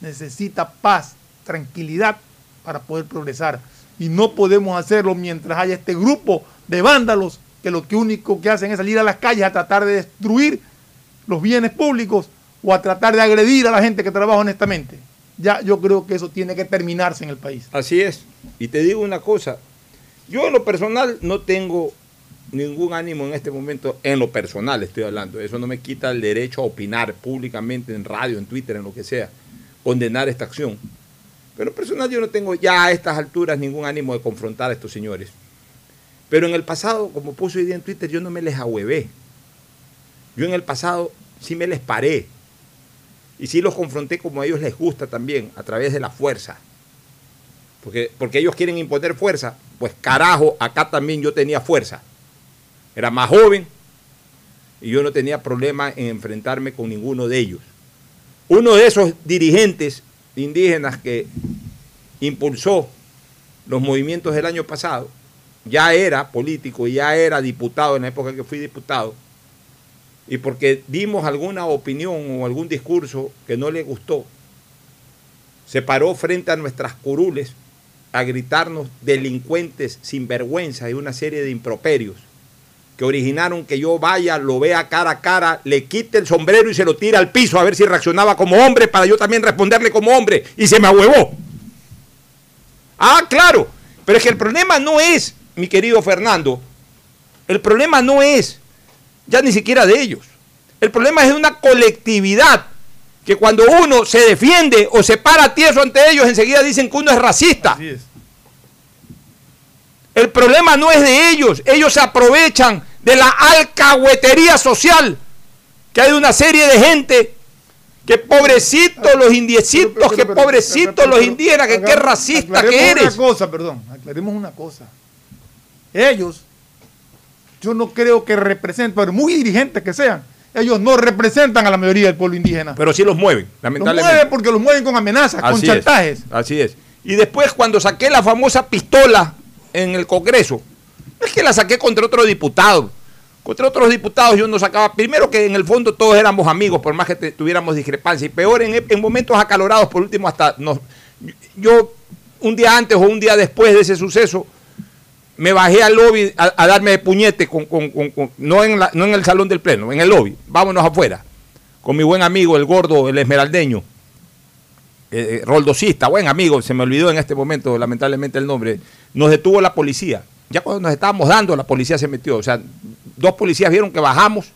necesita paz, tranquilidad para poder progresar. Y no podemos hacerlo mientras haya este grupo de vándalos que lo que único que hacen es salir a las calles a tratar de destruir los bienes públicos o a tratar de agredir a la gente que trabaja honestamente. Ya yo creo que eso tiene que terminarse en el país. Así es. Y te digo una cosa, yo en lo personal no tengo ningún ánimo en este momento, en lo personal estoy hablando, eso no me quita el derecho a opinar públicamente en radio, en Twitter, en lo que sea, condenar esta acción. Pero personal yo no tengo ya a estas alturas ningún ánimo de confrontar a estos señores. Pero en el pasado, como puse hoy día en Twitter, yo no me les ahuevé. Yo en el pasado sí me les paré. Y sí los confronté como a ellos les gusta también, a través de la fuerza. Porque, porque ellos quieren imponer fuerza. Pues carajo, acá también yo tenía fuerza. Era más joven y yo no tenía problema en enfrentarme con ninguno de ellos. Uno de esos dirigentes indígenas que impulsó los movimientos del año pasado, ya era político, ya era diputado en la época que fui diputado, y porque dimos alguna opinión o algún discurso que no le gustó, se paró frente a nuestras curules a gritarnos delincuentes, sinvergüenza y una serie de improperios que originaron que yo vaya, lo vea cara a cara, le quite el sombrero y se lo tire al piso a ver si reaccionaba como hombre para yo también responderle como hombre y se me ahuevó. Ah, claro, pero es que el problema no es, mi querido Fernando, el problema no es ya ni siquiera de ellos. El problema es de una colectividad que cuando uno se defiende o se para tieso ante ellos, enseguida dicen que uno es racista. El problema no es de ellos, ellos se aprovechan de la alcahuetería social que hay de una serie de gente que pobrecitos los indiecitos, que pobrecitos los indígenas, que qué racista que Aclaremos eres. Una cosa, perdón, aclaremos una cosa. Ellos, yo no creo que representen, por muy dirigentes que sean, ellos no representan a la mayoría del pueblo indígena. Pero sí los mueven, Los lamentablemente. mueven porque los mueven con amenazas, con chantajes. Es, así es. Y después cuando saqué la famosa pistola en el Congreso, es que la saqué contra otro diputado. Contra otros diputados yo no sacaba, primero que en el fondo todos éramos amigos, por más que tuviéramos discrepancia, y peor en, en momentos acalorados, por último hasta nos, yo un día antes o un día después de ese suceso, me bajé al lobby a, darme de puñete, con, con- con- con- no, en la- no en el salón del pleno, en el lobby, vámonos afuera, con mi buen amigo, el gordo, el esmeraldeño, eh, eh, roldosista, buen amigo, se me olvidó en este momento lamentablemente el nombre, nos detuvo la policía. Ya cuando nos estábamos dando, la policía se metió. O sea, dos policías vieron que bajamos,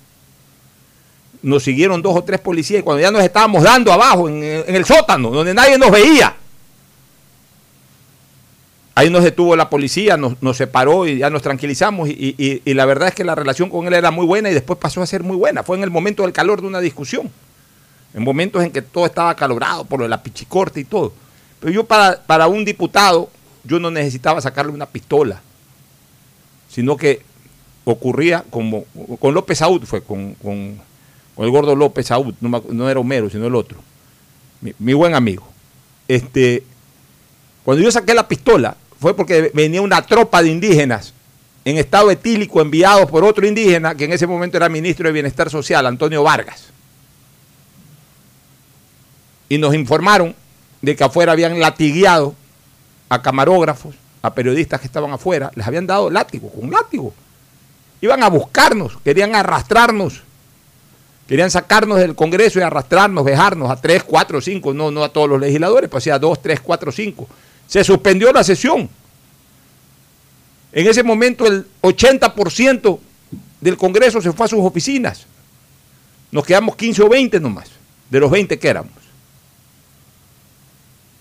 nos siguieron dos o tres policías y cuando ya nos estábamos dando abajo, en, el sótano, donde nadie nos veía, ahí nos detuvo la policía, nos, separó y ya nos tranquilizamos y, la verdad es que la relación con él era muy buena y después pasó a ser muy buena. Fue en el momento del calor de una discusión en momentos en que todo estaba acalorado por la pichicorte y todo. Pero yo para, para un diputado, yo no necesitaba sacarle una pistola, sino que ocurría como con López Saúd, fue con, con- el gordo López Saúd, no, no era Homero, sino el otro, mi, mi buen amigo. Este, cuando yo saqué la pistola, fue porque venía una tropa de indígenas en estado etílico enviados por otro indígena, que en ese momento era ministro de Bienestar Social, Antonio Vargas y nos informaron de que afuera habían latigueado a camarógrafos, a periodistas que estaban afuera, les habían dado látigo, con látigo. Iban a buscarnos, querían arrastrarnos, querían sacarnos del Congreso y arrastrarnos, dejarnos a tres, cuatro, cinco, no, no a todos los legisladores, pues a dos, tres, cuatro, cinco. Se suspendió la sesión. En ese momento el 80% del Congreso se fue a sus oficinas. Nos quedamos 15 o 20 nomás, de los 20 que éramos.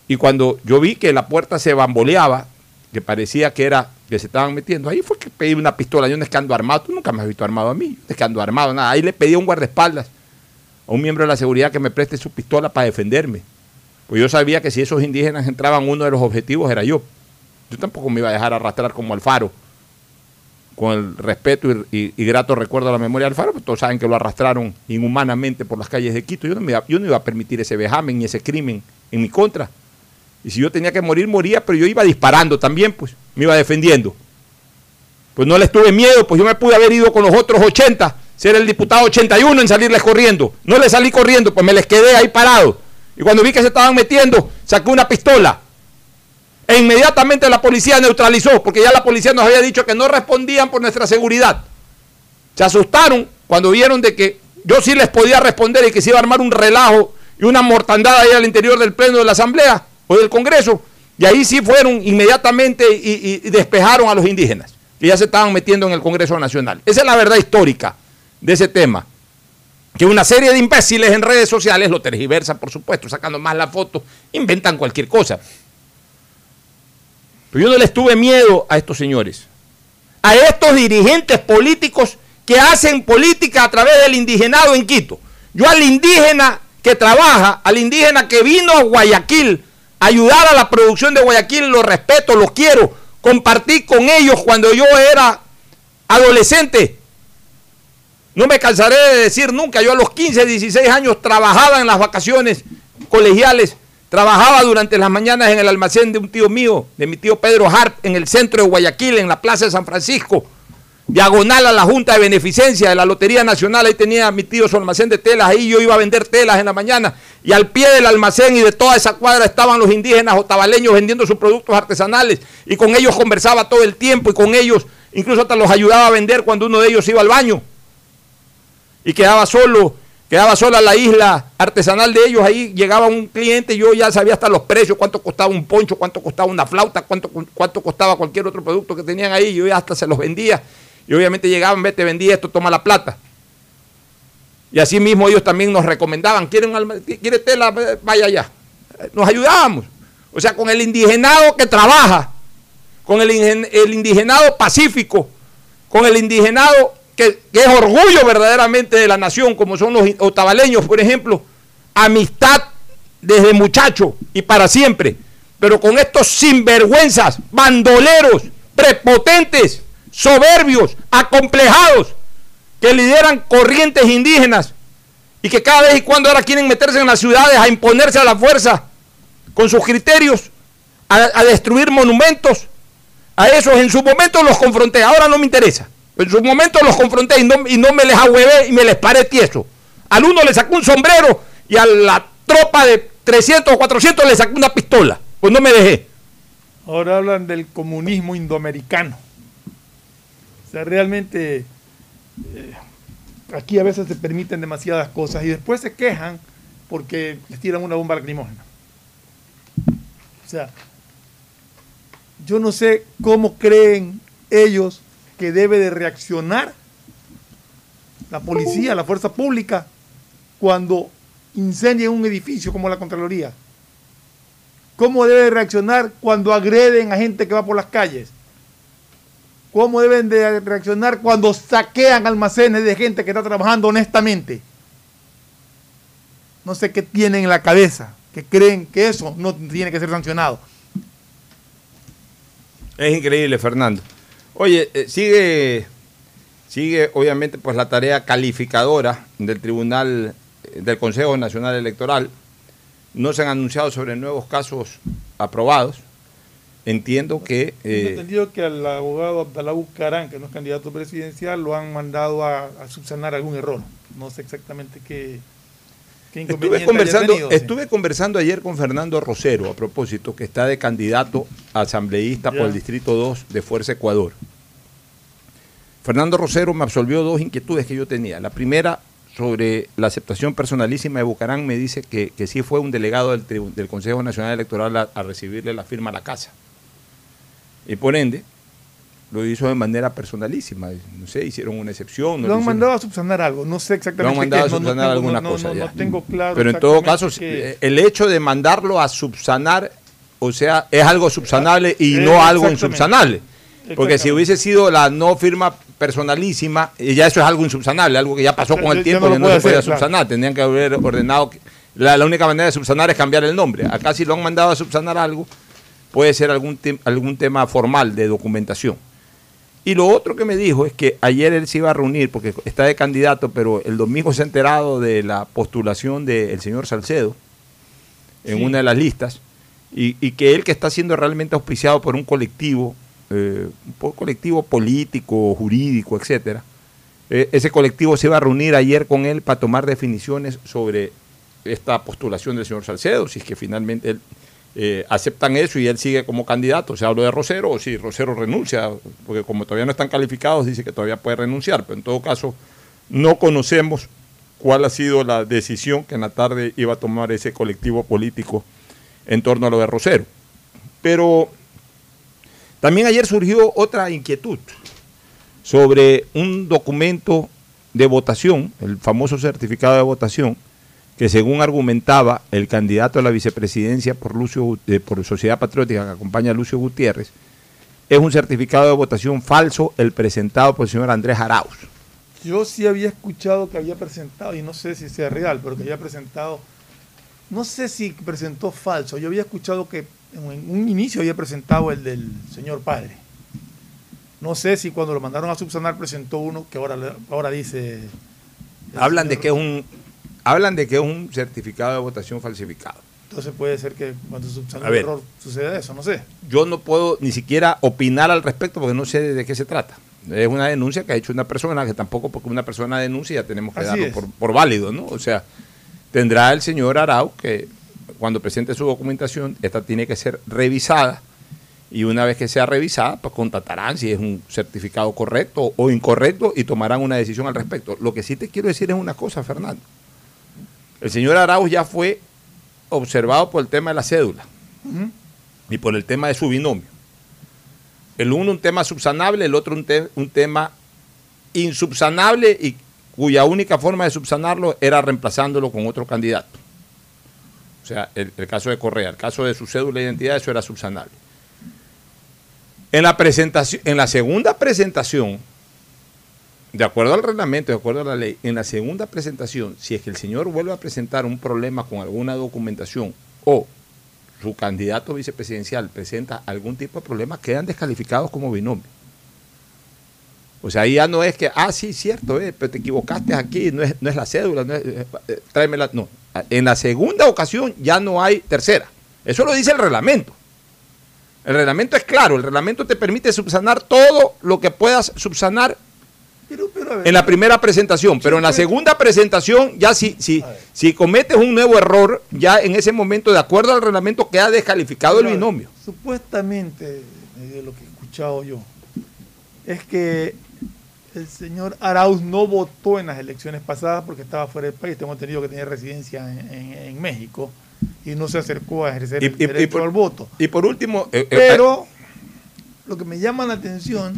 Y cuando yo vi que la puerta se bamboleaba, que parecía que era que se estaban metiendo, ahí fue que pedí una pistola. Yo no es que ando armado, tú nunca me has visto armado a mí, no es que ando armado, nada. Ahí le pedí a un guardaespaldas, a un miembro de la seguridad que me preste su pistola para defenderme. Pues yo sabía que si esos indígenas entraban, uno de los objetivos era yo. Yo tampoco me iba a dejar arrastrar como Alfaro, con el respeto y grato recuerdo a la memoria de Alfaro, pues todos saben que lo arrastraron inhumanamente por las calles de Quito. Yo no, me iba, yo no iba a permitir ese vejamen ni ese crimen en mi contra. Y si yo tenía que morir, moría, pero yo iba disparando también, pues, me iba defendiendo. Pues no les tuve miedo, pues yo me pude haber ido con los otros 80, ser el diputado 81 en salirles corriendo. No les salí corriendo, pues me les quedé ahí parado. Y cuando vi que se estaban metiendo, saqué una pistola. E inmediatamente la policía neutralizó, porque ya la policía nos había dicho que no respondían por nuestra seguridad. Se asustaron cuando vieron de que yo sí les podía responder y que se iba a armar un relajo y una mortandad ahí al interior del pleno de la Asamblea o del Congreso. Y ahí sí fueron inmediatamente y, despejaron a los indígenas, que ya se estaban metiendo en el Congreso Nacional. Esa es la verdad histórica de ese tema. Que una serie de imbéciles en redes sociales lo tergiversan, por supuesto, sacando más la foto, inventan cualquier cosa. Pero yo no les tuve miedo a estos señores, a estos dirigentes políticos que hacen política a través del indigenado en Quito. Yo al indígena que trabaja, al indígena que vino a Guayaquil ayudar a la producción de Guayaquil, los respeto, los quiero. Compartí con ellos cuando yo era adolescente. No me cansaré de decir nunca, yo a los 15, 16 años trabajaba en las vacaciones colegiales, trabajaba durante las mañanas en el almacén de un tío mío, de mi tío Pedro Harp, en el centro de Guayaquil, en la Plaza de San Francisco, diagonal a la Junta de Beneficencia de la Lotería Nacional, ahí tenía mi tío su almacén de telas, ahí yo iba a vender telas en la mañana, y al pie del almacén y de toda esa cuadra estaban los indígenas otavaleños vendiendo sus productos artesanales, y con ellos conversaba todo el tiempo, y con ellos incluso hasta los ayudaba a vender cuando uno de ellos iba al baño. Y quedaba solo, quedaba sola la isla artesanal de ellos, ahí llegaba un cliente, yo ya sabía hasta los precios, cuánto costaba un poncho, cuánto costaba una flauta, cuánto, cuánto costaba cualquier otro producto que tenían ahí, yo ya hasta se los vendía, y obviamente llegaban, vete, vendí esto, toma la plata. Y así mismo ellos también nos recomendaban, ¿quieren quiere tela? Vaya allá. Nos ayudábamos. O sea, con el indigenado que trabaja, con el, el indigenado pacífico, con el indigenado que, que es orgullo verdaderamente de la nación, como son los otavaleños, por ejemplo, amistad desde muchacho y para siempre. Pero con estos sinvergüenzas, bandoleros, prepotentes, soberbios, acomplejados, que lideran corrientes indígenas y que cada vez y cuando ahora quieren meterse en las ciudades a imponerse a la fuerza con sus criterios, a, destruir monumentos, a esos en su momento los confronté, ahora no me interesa. En su momento los confronté y no, y no me les ahuevé y me les paré tieso. Al uno le sacó un sombrero y a la tropa de 300 o 400 le sacó una pistola. Pues no me dejé. Ahora hablan del comunismo indoamericano. O sea, realmente eh, aquí a veces se permiten demasiadas cosas y después se quejan porque les tiran una bomba lacrimógena. O sea, yo no sé cómo creen ellos que debe de reaccionar la policía, la fuerza pública, cuando incendian un edificio como la Contraloría. ¿Cómo debe reaccionar cuando agreden a gente que va por las calles? ¿Cómo deben de reaccionar cuando saquean almacenes de gente que está trabajando honestamente? No sé qué tienen en la cabeza, que creen que eso no tiene que ser sancionado. Es increíble, Fernando. Oye, eh, sigue, sigue obviamente pues la tarea calificadora del Tribunal eh, del Consejo Nacional Electoral. No se han anunciado sobre nuevos casos aprobados. Entiendo que eh, entendido que al abogado Abdalá Bucarán, que no es candidato presidencial, lo han mandado a, a subsanar algún error. No sé exactamente qué, qué inconveniente Estuve conversando, tenido, sí. estuve conversando ayer con Fernando Rosero a propósito, que está de candidato a asambleísta por el Distrito 2 de Fuerza Ecuador. Fernando Rosero me absolvió dos inquietudes que yo tenía. La primera sobre la aceptación personalísima de Bucarán me dice que, que sí fue un delegado del, del Consejo Nacional Electoral a, a recibirle la firma a la casa. Y por ende, lo hizo de manera personalísima. No sé, hicieron una excepción. no Lo han mandado a subsanar algo, no sé lo exactamente han mandado qué, a no- no subsanar tengo- alguna no- cosa ya. no tengo claro Pero en todo caso, qué- eh, el hecho de mandarlo a subsanar, o sea, es algo subsanable y Eh, no algo exactamente. insubsanable. Porque si hubiese sido la no firma personalísima, eh, ya eso es algo insubsanable, algo que ya pasó con el tiempo lo y no se podía hacer, claro. subsanar. Tendrían que haber ordenado. que- la, la única manera de subsanar es cambiar el nombre. Acá si lo han mandado a subsanar algo, puede ser algún, algún tema formal de documentación. Y lo otro que me dijo es que ayer él se iba a reunir, porque está de candidato, pero el domingo se ha enterado de la postulación del señor Salcedo en Sí. una de las listas, y, y que él que está siendo realmente auspiciado por un colectivo, eh, un po- colectivo político, jurídico, etcétera, eh, ese colectivo se iba a reunir ayer con él para tomar definiciones sobre esta postulación del señor Salcedo, si es que finalmente él, eh, aceptan eso y él sigue como candidato. Se habla de Rosero o si Rosero renuncia, porque como todavía no están calificados, dice que todavía puede renunciar, pero en todo caso no conocemos cuál ha sido la decisión que en la tarde iba a tomar ese colectivo político en torno a lo de Rosero. Pero también ayer surgió otra inquietud sobre un documento de votación, el famoso certificado de votación, que según argumentaba el candidato a la vicepresidencia por, Lucio, Gut- eh, por Sociedad Patriótica que acompaña a Lucio Gutiérrez, es un certificado de votación falso el presentado por el señor Andrés Arauz. Yo sí había escuchado que había presentado, y no sé si sea real, pero que había presentado, no sé si presentó falso, yo había escuchado que en un inicio había presentado el del señor padre. No sé si cuando lo mandaron a subsanar presentó uno que ahora, ahora dice... Hablan de que es un hablan de que es un certificado de votación falsificado. Entonces puede ser que cuando subsanó A el ver. error suceda eso, no sé. Yo no puedo ni siquiera opinar al respecto porque no sé de qué se trata. Es una denuncia que ha hecho una persona, que tampoco porque una persona denuncia ya tenemos que Así darlo por, por válido, ¿no? O sea, tendrá el señor Arau que cuando presente su documentación, esta tiene que ser revisada y una vez que sea revisada, pues constatarán si es un certificado correcto o incorrecto y tomarán una decisión al respecto. Lo que sí te quiero decir es una cosa, Fernando. El señor Arauz ya fue observado por el tema de la cédula y por el tema de su binomio. El uno un tema subsanable, el otro un, te- un tema insubsanable y cuya única forma de subsanarlo era reemplazándolo con otro candidato. O sea, el, el caso de Correa, el caso de su cédula de identidad, eso era subsanable. En la, presentación, en la segunda presentación, de acuerdo al reglamento, de acuerdo a la ley, en la segunda presentación, si es que el señor vuelve a presentar un problema con alguna documentación o su candidato vicepresidencial presenta algún tipo de problema, quedan descalificados como binomio. O sea, ahí ya no es que, ah, sí, cierto, eh, pero te equivocaste aquí, no es, no es la cédula, no es, eh, eh, tráemela. No, en la segunda ocasión ya no hay tercera. Eso lo dice el reglamento. El reglamento es claro, el reglamento te permite subsanar todo lo que puedas subsanar Pero, pero, a ver, en la primera presentación, pero en la segunda presentación, ya si, si, si cometes un nuevo error, ya en ese momento, de acuerdo al reglamento, queda descalificado el binomio. Supuestamente, eh, de lo que he escuchado yo, es que el señor Arauz no votó en las elecciones pasadas porque estaba fuera del país. Tengo entendido que tenía residencia en, en- en México y no se acercó a ejercer Y- el y- y derecho por- al voto. Y por último, eh, eh, Pero lo que me llama la atención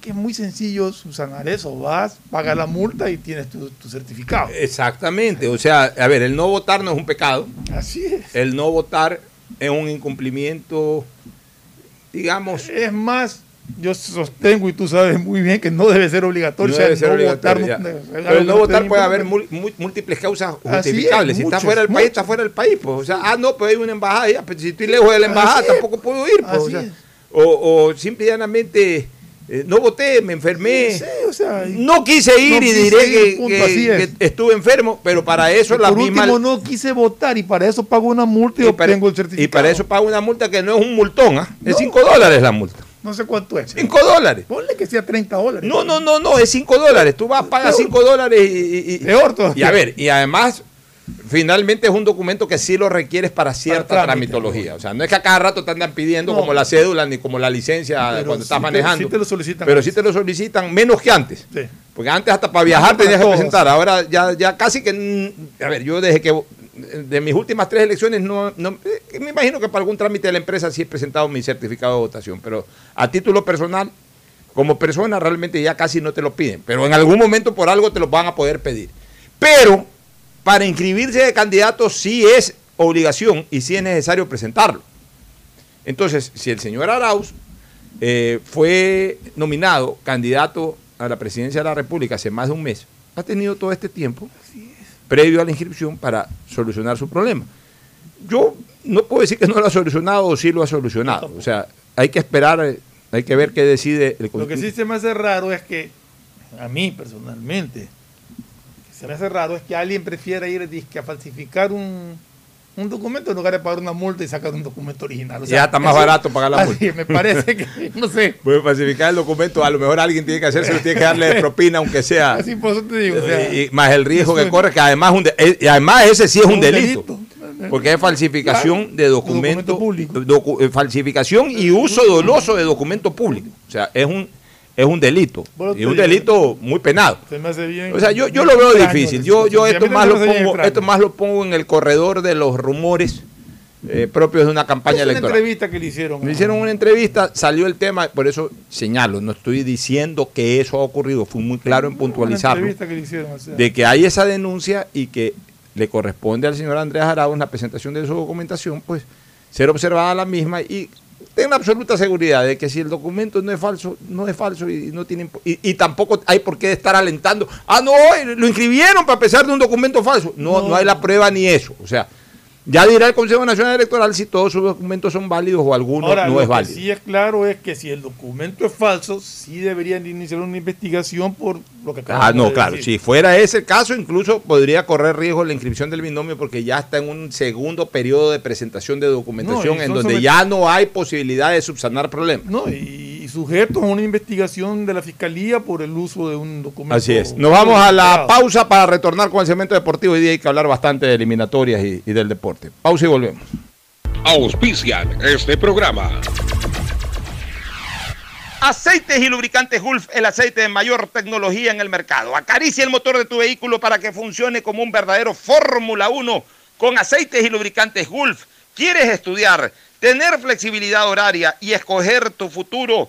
que es muy sencillo subsanar eso. Vas, pagas la multa y tienes tu, tu certificado. exactamente, o sea, a ver, el no votar no es un pecado, Así es. el no votar es un incumplimiento, digamos, Es más, yo sostengo y tú sabes muy bien que no debe ser obligatorio. No o sea, debe ser no votar, Pero el no votar puede haber múltiples causas es, justificables. si está muchas, fuera del país, está fuera del país. Pues. O sea, ah, no, pues hay una embajada pero si estoy lejos de la embajada Así es. tampoco puedo ir. pues, o, sea, o, o simple y llanamente eh, no voté, me enfermé. Sí, o sea, No quise ir no y quise diré ir, que, que- es. que estuve enfermo, pero para eso la misma... último, no quise votar y para eso pago una multa y, y para, obtengo el certificado. y para eso pago una multa que no es un multón, ¿ah? es 5 dólares la multa. No sé cuánto es. 5 dólares. Ponle que sea 30 dólares. No, no, no, no, es 5 dólares. Tú vas, pagas 5 dólares y, y- y- Peor todavía. y a ver, y además, finalmente es un documento que sí lo requieres para cierta Para trámite, tramitología. O sea, no es que a cada rato te andan pidiendo No. como la cédula ni como la licencia Pero cuando estás sí manejando. sí te lo solicitan Pero sí te lo solicitan menos que antes. Sí. Porque antes hasta para viajar tenías que presentar. Ahora ya, ya casi que. A ver, yo desde que. De mis últimas tres elecciones, no, no- eh, me imagino que para algún trámite de la empresa sí he presentado mi certificado de votación. Pero a título personal, como persona, realmente ya casi no te lo piden. Pero en algún momento por algo te lo van a poder pedir. Pero para inscribirse de candidato sí es obligación y sí es necesario presentarlo. Entonces, si el señor Arauz eh, fue nominado candidato a la presidencia de la República hace más de un mes, ha tenido todo este tiempo previo a la inscripción para solucionar su problema. Yo no puedo decir que no lo ha solucionado o sí lo ha solucionado. O sea, hay que esperar, hay que ver qué decide el Lo que sí se me hace raro es que, a mí personalmente, se me hace raro es que alguien prefiera ir a falsificar un, un documento en lugar de pagar una multa y sacar un documento original. O sea, Ya está más eso- barato pagar la multa. Me parece que, no sé. Puede falsificar el documento, a lo mejor alguien tiene que hacerse, tiene que darle de propina, aunque sea. Así por eso te digo. o sea, y, más el riesgo que corre, que además, un de- eh, y además ese sí es un un delito. delito. Porque es falsificación Claro, de documento, docu- eh, falsificación y uso doloso de documento público. O sea, es un es un delito. Bueno, Y un delito muy penado. se me hace bien. O sea, yo, yo lo veo extraño, difícil. Yo, yo esto más lo pongo, esto más lo pongo en el corredor de los rumores eh, propios de una campaña Es una electoral. entrevista que le hicieron. Me hicieron una entrevista, salió el tema, por eso señalo, no estoy diciendo que eso ha ocurrido, fui muy claro en Una puntualizarlo, entrevista que le hicieron. o sea. de que hay esa denuncia y que le corresponde al señor Andrés Arauz en la presentación de su documentación, pues ser observada la misma y tengo absoluta seguridad de que si el documento no es falso, no es falso y no tiene impo- y, y tampoco hay por qué estar alentando, ah no, lo inscribieron para pesar de un documento falso. No, no, hay la prueba ni eso. O sea, ya dirá el Consejo Nacional Electoral si todos sus documentos son válidos o alguno Ahora, no lo es que válido. sí es claro es que si el documento es falso, sí deberían de iniciar una investigación por lo que Ah, acabamos no, de claro. decir. Si fuera ese el caso, incluso podría correr riesgo la inscripción del binomio porque ya está en un segundo periodo de presentación de documentación No, en donde ya no hay posibilidad de subsanar problemas. No, y sujetos a una investigación de la fiscalía por el uso de un documento. Así es. Nos vamos a la pausa para retornar con el segmento deportivo. Hoy día hay que hablar bastante de eliminatorias y, y del deporte. Pausa y volvemos. Auspician este programa. Aceites y lubricantes Gulf, el aceite de mayor tecnología en el mercado. Acaricia el motor de tu vehículo para que funcione como un verdadero Fórmula 1 con aceites y lubricantes Gulf. ¿Quieres estudiar, tener flexibilidad horaria y escoger tu futuro?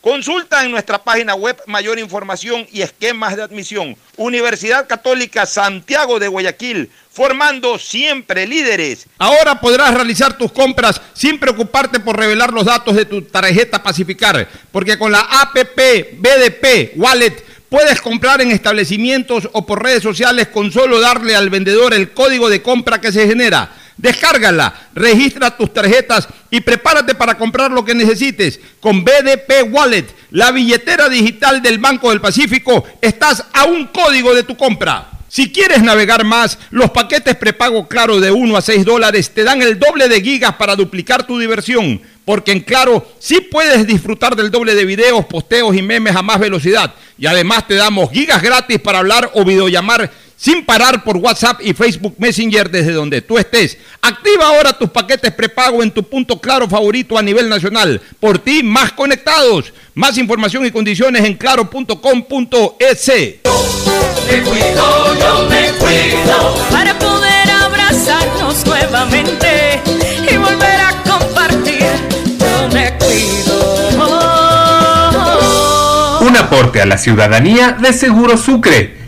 Consulta en nuestra página web mayor información y esquemas de admisión. Universidad Católica Santiago de Guayaquil, formando siempre líderes. Ahora podrás realizar tus compras sin preocuparte por revelar los datos de tu tarjeta Pacificar, porque con la APP BDP Wallet puedes comprar en establecimientos o por redes sociales con solo darle al vendedor el código de compra que se genera. Descárgala, registra tus tarjetas y prepárate para comprar lo que necesites. Con BDP Wallet, la billetera digital del Banco del Pacífico, estás a un código de tu compra. Si quieres navegar más, los paquetes prepago Claro de 1 a 6 dólares te dan el doble de gigas para duplicar tu diversión. Porque en Claro sí puedes disfrutar del doble de videos, posteos y memes a más velocidad. Y además te damos gigas gratis para hablar o videollamar sin parar por WhatsApp y Facebook Messenger desde donde tú estés. Activa ahora tus paquetes prepago en tu punto claro favorito a nivel nacional. Por ti, más conectados. Más información y condiciones en claro.com.es. Me cuido, yo me cuido para poder abrazarnos nuevamente y volver a compartir. Yo me cuido. Un aporte a la ciudadanía de Seguro Sucre,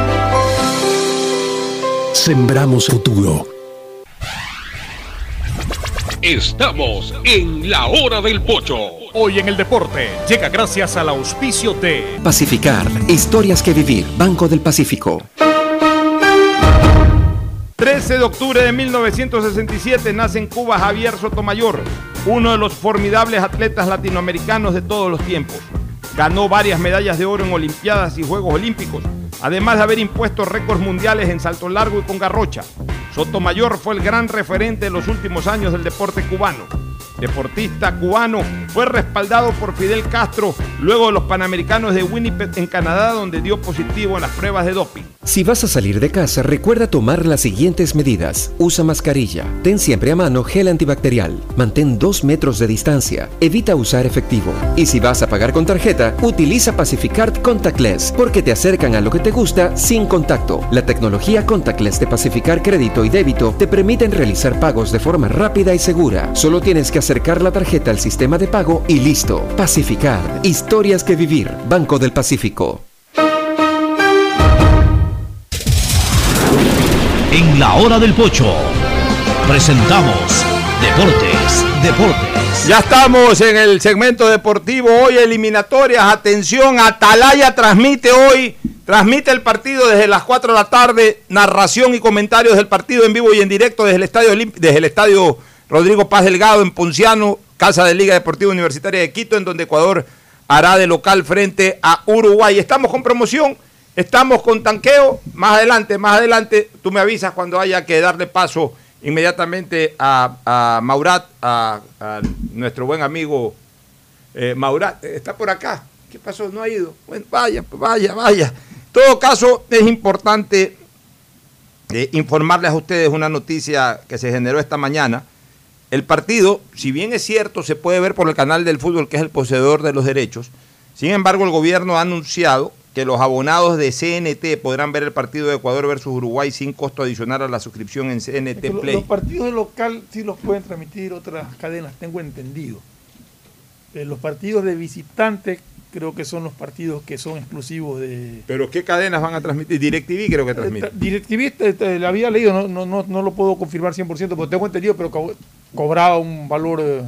Sembramos futuro. Estamos en la hora del pocho. Hoy en el deporte llega gracias al auspicio de Pacificar, historias que vivir, Banco del Pacífico. 13 de octubre de 1967 nace en Cuba Javier Sotomayor, uno de los formidables atletas latinoamericanos de todos los tiempos. Ganó varias medallas de oro en Olimpiadas y Juegos Olímpicos, además de haber impuesto récords mundiales en salto largo y con garrocha. Sotomayor fue el gran referente de los últimos años del deporte cubano. Deportista cubano, fue respaldado por Fidel Castro luego de los Panamericanos de Winnipeg en Canadá donde dio positivo en las pruebas de doping. Si vas a salir de casa, recuerda tomar las siguientes medidas. Usa mascarilla. Ten siempre a mano gel antibacterial. Mantén dos metros de distancia. Evita usar efectivo. Y si vas a pagar con tarjeta, utiliza Pacificard Contactless, porque te acercan a lo que te gusta sin contacto. La tecnología Contactless de Pacificar Crédito y Débito te permiten realizar pagos de forma rápida y segura. Solo tienes que acercar la tarjeta al sistema de pago y listo. Pacificard. Historias que vivir. Banco del Pacífico. En la hora del pocho presentamos Deportes, Deportes. Ya estamos en el segmento deportivo hoy eliminatorias. Atención, Atalaya transmite hoy, transmite el partido desde las 4 de la tarde, narración y comentarios del partido en vivo y en directo desde el estadio desde el estadio Rodrigo Paz Delgado en Ponciano, casa de Liga Deportiva Universitaria de Quito, en donde Ecuador hará de local frente a Uruguay. Estamos con promoción, estamos con tanqueo. Más adelante, más adelante, tú me avisas cuando haya que darle paso inmediatamente a, a Maurat, a, nuestro buen amigo eh, Maurat. Está por acá. ¿Qué pasó? No ha ido. Vaya, vaya, vaya. En todo caso, es importante eh, informarles a ustedes una noticia que se generó esta mañana. El partido, si bien es cierto, se puede ver por el canal del fútbol, que es el poseedor de los derechos. Sin embargo, el gobierno ha anunciado que los abonados de CNT podrán ver el partido de Ecuador versus Uruguay sin costo adicional a la suscripción en CNT Play. Los partidos de local sí los pueden transmitir otras cadenas, tengo entendido. Eh, los partidos de visitante creo que son los partidos que son exclusivos de... Pero ¿qué cadenas van a transmitir? DirecTV creo que transmite. Eh, DirecTV eh, eh, la había leído, no, no, no, no lo puedo confirmar 100%, pero tengo entendido, pero cobraba un valor... eh,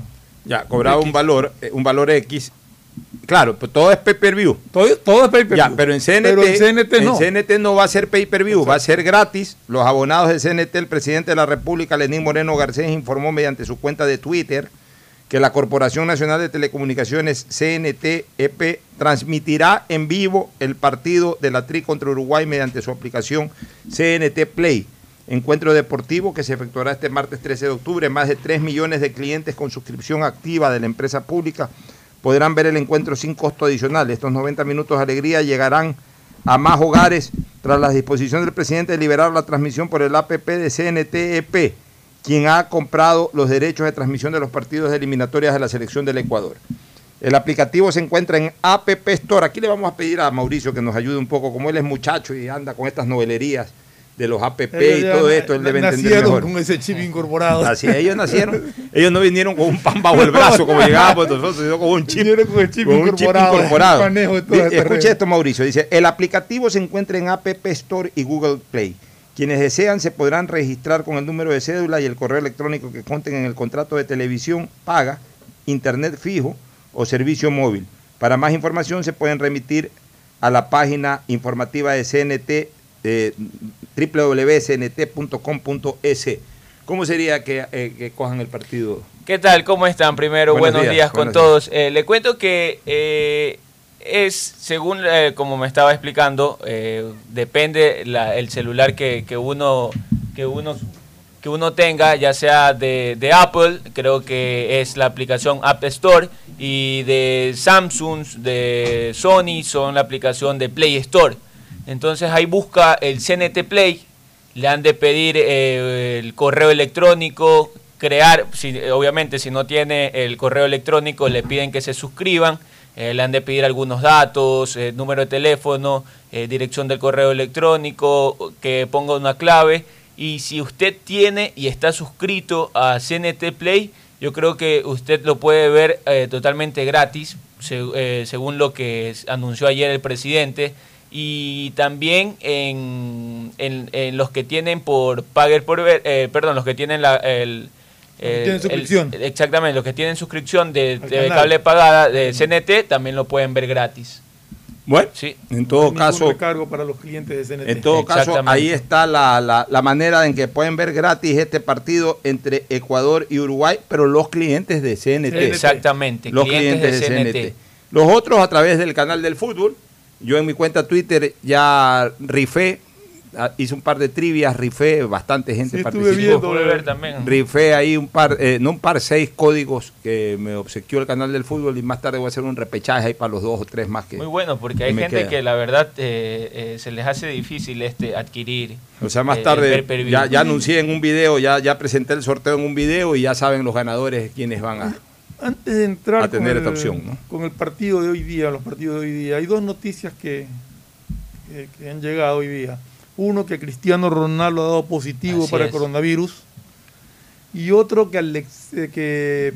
Ya, cobraba un valor, eh, un valor X. Claro, pues todo es pay-per-view. Todo, todo es pay-per-view. Ya, pero en CNT, Pero en CNT no. en CNT no va a ser pay-per-view, va a ser gratis. Los abonados de CNT, el presidente de la República, Lenín Moreno Garcés, informó mediante su cuenta de Twitter que la Corporación Nacional de Telecomunicaciones, CNT EP, transmitirá en vivo el partido de la TRI contra Uruguay mediante su aplicación CNT Play. Encuentro deportivo que se efectuará este martes 13 de octubre. Más de 3 millones de clientes con suscripción activa de la empresa pública podrán ver el encuentro sin costo adicional. Estos 90 minutos de alegría llegarán a más hogares tras la disposición del presidente de liberar la transmisión por el APP de CNTEP, quien ha comprado los derechos de transmisión de los partidos de eliminatorias de la selección del Ecuador. El aplicativo se encuentra en App Store. Aquí le vamos a pedir a Mauricio que nos ayude un poco, como él es muchacho y anda con estas novelerías de los APP y ellos todo esto, él debe entender nacieron mejor. con ese chip incorporado. Así ellos nacieron, ellos no vinieron con un pan bajo el brazo como llegábamos nosotros, sino con un chip, Vinieron con el chip con un chip incorporado, incorporado. red. esto, Mauricio, dice, el aplicativo se encuentra en App Store y Google Play. Quienes desean se podrán registrar con el número de cédula y el correo electrónico que conten en el contrato de televisión, paga, internet fijo o servicio móvil. Para más información se pueden remitir a la página informativa de CNT, eh, www.cnt.com.es. ¿Cómo sería que, eh, que cojan el partido? ¿Qué tal? ¿Cómo están? Primero, Buenos buenos, días, días, con buenos todos. Eh, le cuento que eh, es, según como me estaba explicando, depende la- el celular que, que uno que uno que uno tenga, ya sea de, de Apple, creo que es la aplicación App Store, y de Samsung, de Sony, son la aplicación de Play Store. Entonces ahí busca el CNT Play, le han de pedir eh, el correo electrónico, crear, si- obviamente si no tiene el correo electrónico le piden que se suscriban, eh, le han de pedir algunos datos, eh, número de teléfono, eh, dirección del correo electrónico, que ponga una clave. Y si usted tiene y está suscrito a CNT Play, yo creo que usted lo puede ver totalmente gratis, se- según lo que anunció ayer el presidente. Y también en, en- en los que tienen por pagar por ver, eh, perdón, los que tienen la, el, eh, tienen el- suscripción. exactamente, los que tienen suscripción de, de cable pagada de CNT también lo pueden ver gratis. Bueno, Sí. en todo Ningún caso, recargo para los clientes de CNT. en todo caso, ahí está la, la- la manera en que pueden ver gratis este partido entre Ecuador y Uruguay, pero los clientes de CNT. Exactamente, Los clientes, clientes de de CNT. CNT. Los otros a través del canal del fútbol. Yo en mi cuenta Twitter ya rifé, ah, hice un par de trivias, rifé, bastante gente Sí, participó. viendo. Rifé ahí un par, eh, no un par, seis códigos que me obsequió el canal del fútbol y más tarde voy a hacer un repechaje ahí para los dos o tres más que. Muy bueno, porque que hay gente queda. que la verdad eh, eh, se les hace difícil este adquirir. O sea, más eh, tarde ya, ya anuncié en un video, ya, ya presenté el sorteo en un video y ya saben los ganadores quienes van a. Antes de entrar a tener con, esta el, opción, ¿no? con el partido de hoy día, los partidos de hoy día, hay dos noticias que, que- que han llegado hoy día. Uno, que Cristiano Ronaldo ha dado positivo Así para el coronavirus. Y otro, que, Alex, eh, que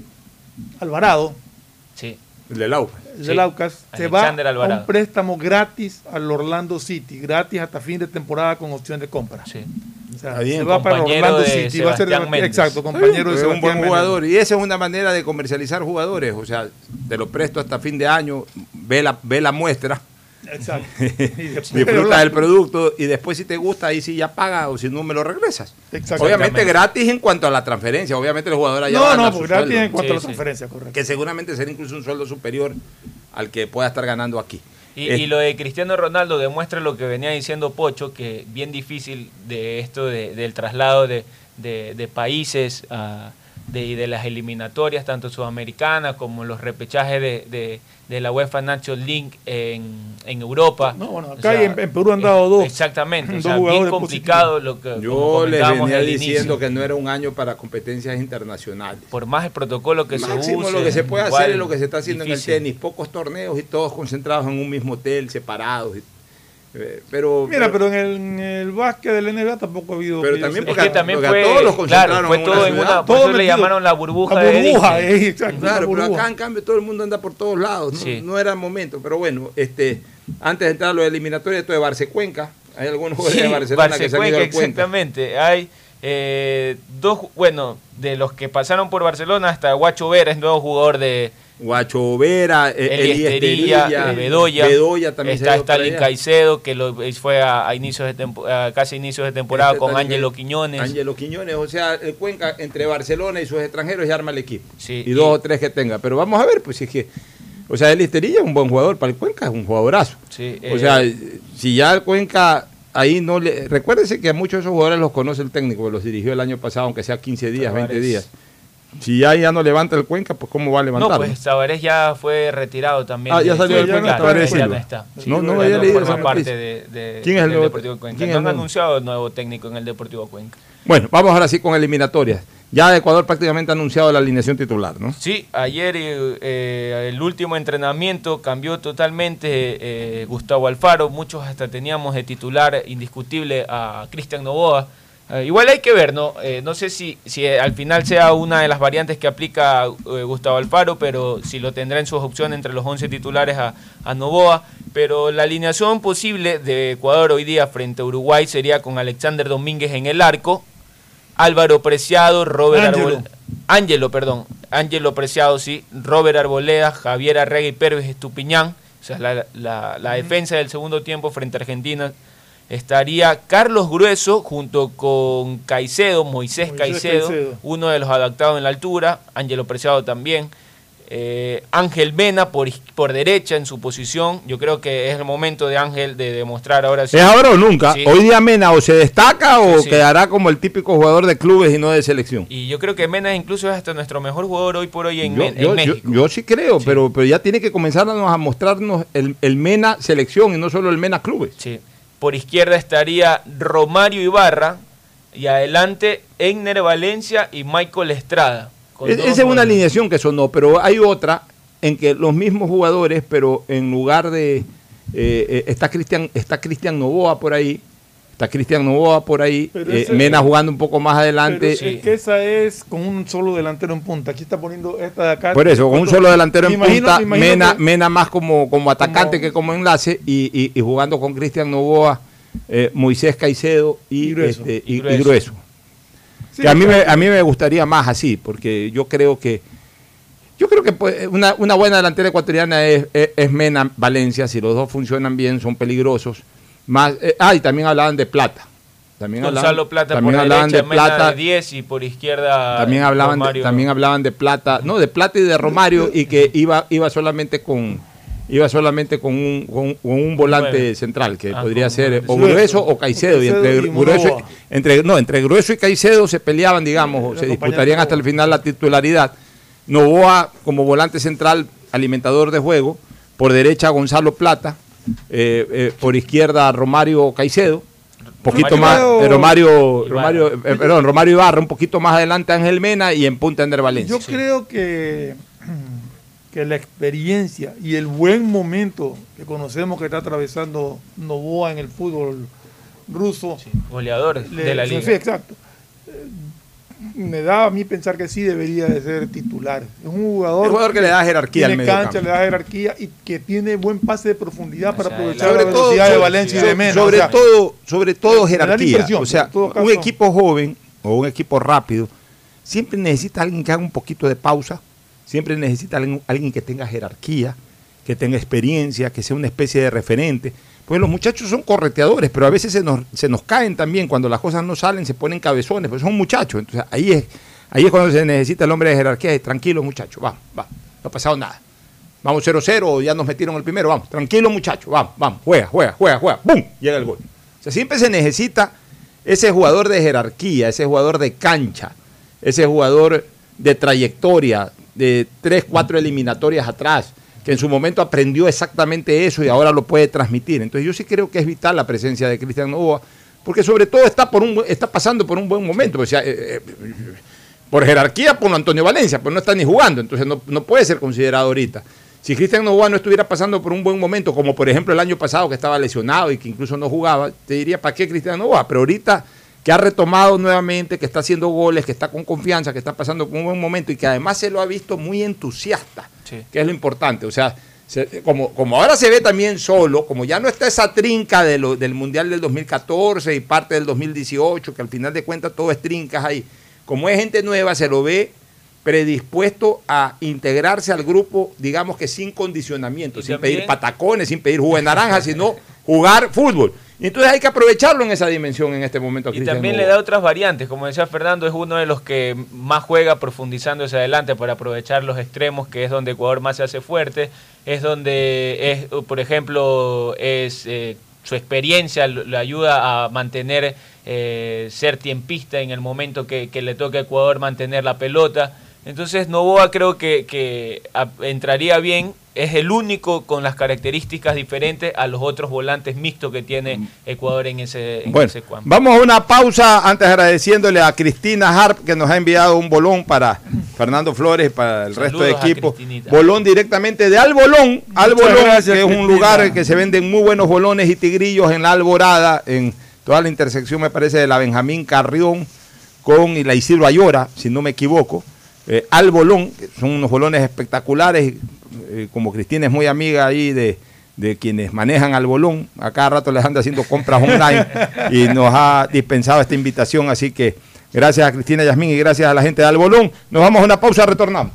Alvarado, Sí. El del AUPA. el Sí. del Aucas, se va Alexander a Alvarado. un préstamo gratis al Orlando City, gratis hasta fin de temporada con opción de compra. Sí. O sea, Está bien, se va para Orlando de City. Va a ser Méndez. exacto, compañero de es un buen jugador y esa es una manera de comercializar jugadores, o sea, te lo presto hasta fin de año, ve la, ve la muestra, Exacto. Disfruta del producto y después si te gusta ahí sí ya paga o si no me lo regresas. Exactamente. Obviamente gratis en cuanto a la transferencia, obviamente los jugadores allá No, no, porque gratis sueldo, en cuanto Sí, a la sí. transferencia, correcto. que seguramente será incluso un sueldo superior al que pueda estar ganando aquí. Y, Es- y lo de Cristiano Ronaldo demuestra lo que venía diciendo Pocho, que bien difícil de esto de- del traslado de, de- de países ah, de, de las eliminatorias, tanto sudamericanas como los repechajes de, de- de la UEFA Nations League en, en Europa. No, bueno, O acá sea, en, en Perú han dado dos. Exactamente, o sea, bien complicado lo que Yo les comentábamos venía diciendo inicio. que no era un año para competencias internacionales. Por más el protocolo que Máximo se use. lo que se puede igual hacer es lo que se está haciendo difícil. en el tenis, pocos torneos y todos concentrados en un mismo hotel, separados. y- pero, Mira, pero en el, en el básquet del NBA tampoco ha habido. Pero también sepa. Es que también porque a fue, todos los claro, fue en una todo en una, por Todo eso le llamaron la burbuja, La de burbuja, eh, exacto. Claro, la pero acá en cambio todo el mundo anda por todos lados, no, Sí. no era el momento. Pero bueno, este, antes de entrar a lo eliminatorio, esto de Barce Cuenca, hay algunos jugadores Sí, de Barcelona que se han ido Barcecuenca, al exactamente. Hay eh, dos, bueno, de los que pasaron por Barcelona hasta Guacho Vera es nuevo jugador de Guacho Vera, eh, Eli Estería, Esterilla, eh, Bedoya. Bedoya también está Stalin. Caicedo, que lo, fue a, a inicios de tempo- a casi inicios de temporada Este con Ángelo Quiñones. Ángelo Quiñones, o sea, el Cuenca entre Barcelona y sus extranjeros ya arma el equipo. Sí, y, dos o tres que tenga. Pero vamos a ver, pues si es que. O sea, el Esterilla es un buen jugador para el Cuenca, es un jugadorazo. Sí, O eh, sea, si ya el Cuenca ahí no le. Recuérdense que a muchos de esos jugadores los conoce el técnico, los dirigió el año pasado, aunque sea 15 días, 20 Tavares. días. Si ya, ya no levanta el Cuenca, pues ¿cómo va a no, levantarlo? pues Tavares ya fue retirado también. Ah, ya de- salió del claro, Cuenca, ya no está. No, no ya había leído forma esa parte noticia. de, de- ¿Quién es el del nuevo- Deportivo Cuenca. quién No el han nuevo? anunciado el nuevo técnico en el Deportivo Cuenca. Bueno, vamos ahora sí con eliminatorias. Ya Ecuador prácticamente ha anunciado la alineación titular, ¿no? Sí, ayer eh, eh, el último entrenamiento cambió totalmente eh, Gustavo Alfaro. Muchos hasta teníamos de titular indiscutible a Cristian Novoa. Eh, igual hay que ver, ¿no? Eh, no sé si, si eh, al final sea una de las variantes que aplica eh, Gustavo Alfaro, pero si lo tendrá en sus opciones entre los 11 titulares a, a Novoa. Pero la alineación posible de Ecuador hoy día frente a Uruguay sería con Alexander Domínguez en el arco, Álvaro Preciado, Robert Ángelo. Arbol- Ángelo, perdón. Ángelo Preciado, sí. Robert Arboleda, Javier Arrega y Pérez Estupiñán. O sea, la, la- la defensa del segundo tiempo frente a Argentina. Estaría Carlos Grueso junto con Caicedo, Moisés, Moisés Caicedo, Caicedo. uno de los adaptados en la altura. Ángelo Preciado también. Eh, Ángel Mena por, por derecha en su posición. Yo creo que es el momento de Ángel de demostrar ahora sí. ¿Es ahora o nunca? Sí. Hoy día Mena o se destaca o Sí, sí. quedará como el típico jugador de clubes y no de selección. Y yo creo que Mena incluso es hasta nuestro mejor jugador hoy por hoy en, Yo, Men- en yo- yo- México. yo sí creo, Pero, pero ya tiene que comenzarnos a mostrarnos el, el Mena selección y no solo el Mena clubes. Sí. Por izquierda estaría Romario Ibarra y adelante Egner Valencia y Michael Estrada. Es- esa es una alineación que sonó, pero hay otra en que los mismos jugadores, pero en lugar de... eh, eh, está Cristian está Cristian Novoa por ahí, está Cristian Novoa por ahí, eh, ese- Mena jugando un poco más adelante. Pero es que esa es con un solo delantero en punta. Aquí está poniendo esta de acá. Por eso, con un solo delantero Me en imagino- punta, Mena, que- Mena más como, como atacante Como- que como enlace y, y- y jugando con Cristian Novoa, eh, Moisés Caicedo y, Y Grueso. este, y- Y y Grueso. Grueso. que a mí, me, a mí me gustaría más así, porque yo creo que yo creo que pues, una, una buena delantera ecuatoriana es, es- es Mena Valencia, si los dos funcionan bien, son peligrosos. Más, eh, ah, y también hablaban de plata. También Gonzalo hablaban, Plata también por hablaban derecha, de plata. de 10 y por izquierda También hablaban, de, también hablaban de plata, no, de plata y de Romario y que iba, iba solamente con iba solamente con un, con, con un volante Nueve. central que Ah, podría ser o grueso o Caicedo, y entre y grueso, entre no entre grueso y Caicedo se peleaban digamos o se disputarían hasta el final la titularidad Novoa como volante central alimentador de juego por derecha Gonzalo Plata eh, eh, por izquierda Romario Caicedo poquito Romario- más eh, Romario, Ibarra. Romario eh, perdón, Romario Ibarra, un poquito más adelante Ángel Mena y en punta Ender Valencia. Yo creo que, que la experiencia y el buen momento que conocemos que está atravesando Novoa en el fútbol ruso. Goleador le- de la sí, liga. sí, exacto. Me da a mí pensar que sí debería de ser titular. Es un jugador, jugador que le da jerarquía al tiene medio cancha, campo. le da jerarquía y que tiene buen pase de profundidad para aprovechar sobre la todo, velocidad de sobre- Valencia y de Mena. sobre o sea, todo, sobre todo jerarquía. O sea, todo un equipo joven o un equipo rápido siempre necesita alguien que haga un poquito de pausa, siempre necesita alguien, alguien que tenga jerarquía, que tenga experiencia, que sea una especie de referente. Pues los muchachos son correteadores, pero a veces se nos, se nos caen también cuando las cosas no salen, se ponen cabezones, pues son muchachos. Entonces ahí es, ahí es cuando se necesita el hombre de jerarquía. Tranquilo, muchachos, vamos, vamos, no ha pasado nada. Vamos 0-0, ya nos metieron el primero, vamos, tranquilo muchachos, vamos, vamos, juega, juega, juega, juega, ¡bum! Llega el gol. O sea, siempre se necesita ese jugador de jerarquía, ese jugador de cancha, ese jugador de trayectoria, de tres, cuatro eliminatorias atrás, que en su momento aprendió exactamente eso y ahora lo puede transmitir. Entonces yo sí creo que es vital la presencia de Cristian Novoa, porque sobre todo está, por un, está pasando por un buen momento. O sea, eh, eh, por jerarquía, por Antonio Valencia, pues no está ni jugando, entonces no, no puede ser considerado ahorita. Si Cristian Novoa no estuviera pasando por un buen momento, como por ejemplo el año pasado que estaba lesionado y que incluso no jugaba, te diría, ¿para qué Cristian Novoa? Pero ahorita que ha retomado nuevamente, que está haciendo goles, que está con confianza, que está pasando por un buen momento y que además se lo ha visto muy entusiasta, que es lo importante. O sea, se- como, como ahora se ve también solo, como ya no está esa trinca de lo- del Mundial del 2014 y parte del 2018, que al final de cuentas todo es trincas ahí, como es gente nueva, se lo ve predispuesto a integrarse al grupo, digamos que sin condicionamiento, sin también- pedir patacones, sin pedir jugo de naranja, sino jugar fútbol. Y entonces hay que aprovecharlo en esa dimensión en este momento. a Y también le da otras variantes, como decía Fernando, es uno de los que más juega profundizando hacia adelante para aprovechar los extremos, que es donde Ecuador más se hace fuerte, es donde es, por ejemplo, es eh, su experiencia lo- le ayuda a mantener, eh, ser tiempista en el momento que, que le toca a Ecuador mantener la pelota. Entonces Novoa creo que, que a- entraría bien, es el único con las características diferentes a los otros volantes mixtos que tiene Ecuador en ese, en Bueno, ese campo. vamos a una pausa antes agradeciéndole a Cristina Harp que nos ha enviado un bolón para Fernando Flores y para el resto de equipo. Bolón directamente de Albolón, Albolón, gracias, que es un Cristina. lugar que se venden muy buenos bolones y tigrillos en la Alborada, en toda la intersección me parece de la Benjamín Carrión con y la Isidro Ayora, si no me equivoco. Eh, Albolón, que son unos bolones espectaculares, eh, como Cristina es muy amiga ahí de, de quienes manejan al bolón, a cada rato les anda haciendo compras online y nos ha dispensado esta invitación, así que gracias a Cristina Yasmín y gracias a la gente de Albolón. Nos vamos a una pausa, retornamos.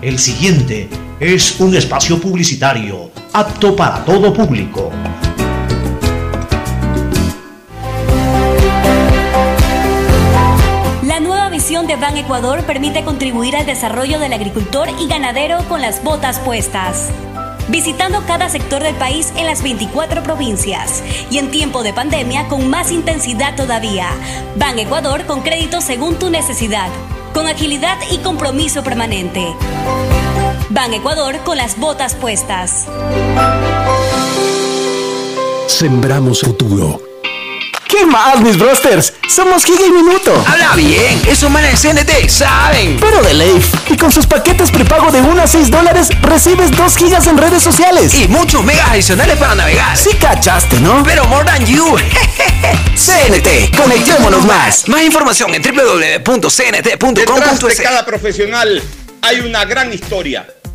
El siguiente es un espacio publicitario apto para todo público. De Ban Ecuador permite contribuir al desarrollo del agricultor y ganadero con las botas puestas. Visitando cada sector del país en las 24 provincias y en tiempo de pandemia con más intensidad todavía. Ban Ecuador con crédito según tu necesidad, con agilidad y compromiso permanente. Ban Ecuador con las botas puestas. Sembramos futuro. ¿Qué más, mis brosters? Somos Giga y Minuto. Habla bien, esos manes de CNT saben. Pero de Leif. Y con sus paquetes prepago de 1 a 6 dólares, recibes 2 gigas en redes sociales. Y muchos megas adicionales para navegar. Sí cachaste, ¿no? Pero more than you. CNT, conectémonos más. Más información en Detrás de cada profesional hay una gran historia.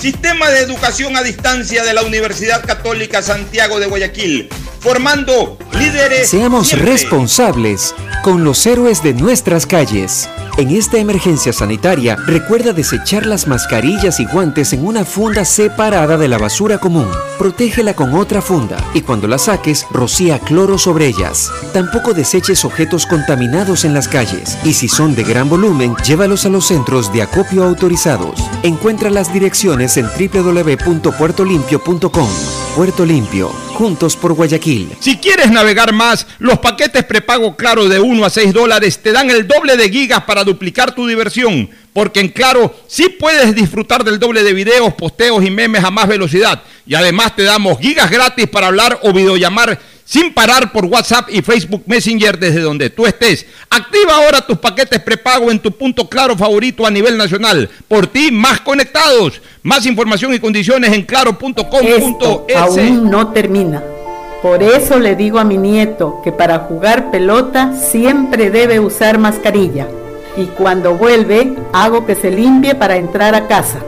Sistema de educación a distancia de la Universidad Católica Santiago de Guayaquil, formando líderes. Seamos siempre. responsables con los héroes de nuestras calles. En esta emergencia sanitaria, recuerda desechar las mascarillas y guantes en una funda separada de la basura común. Protégela con otra funda y cuando la saques, rocía cloro sobre ellas. Tampoco deseches objetos contaminados en las calles y si son de gran volumen, llévalos a los centros de acopio autorizados. Encuentra las direcciones en www.puertolimpio.com. Puerto Limpio, juntos por Guayaquil. Si quieres navegar más, los paquetes prepago Claro de 1 a 6 dólares te dan el doble de gigas para duplicar tu diversión. Porque en Claro sí puedes disfrutar del doble de videos, posteos y memes a más velocidad. Y además te damos gigas gratis para hablar o videollamar sin parar por WhatsApp y Facebook Messenger desde donde tú estés. Activa ahora tus paquetes prepago en tu punto claro favorito a nivel nacional. Por ti, más conectados. Más información y condiciones en claro.com.es. Aún no termina. Por eso le digo a mi nieto que para jugar pelota siempre debe usar mascarilla. Y cuando vuelve, hago que se limpie para entrar a casa.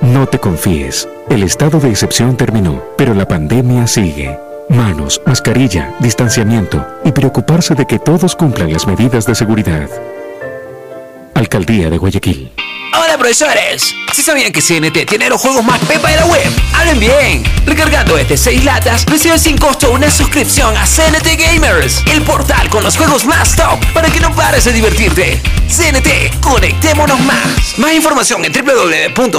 No te confíes. El estado de excepción terminó, pero la pandemia sigue. Manos, mascarilla, distanciamiento y preocuparse de que todos cumplan las medidas de seguridad. Alcaldía de Guayaquil. Hola profesores, ¿sí sabían que CNT tiene los juegos más pepa de la web? ¡Hablen bien! Recargando este 6 latas, recibes sin costo una suscripción a CNT Gamers, el portal con los juegos más top para que no pares de divertirte. CNT, conectémonos más. Más información en www.cnt.com.es.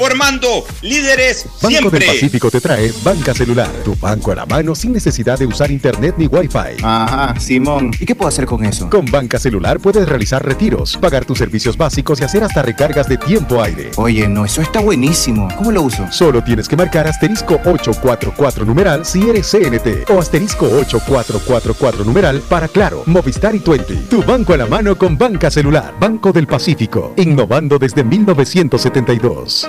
formando líderes Banco siempre. del Pacífico te trae Banca Celular, tu banco a la mano sin necesidad de usar internet ni wifi. Ajá, Simón. ¿Y qué puedo hacer con eso? Con Banca Celular puedes realizar retiros, pagar tus servicios básicos y hacer hasta recargas de tiempo aire. Oye, no, eso está buenísimo. ¿Cómo lo uso? Solo tienes que marcar asterisco 844 numeral si eres CNT o asterisco 8444 numeral para Claro, Movistar y Twenty. Tu banco a la mano con Banca Celular, Banco del Pacífico, innovando desde 1972.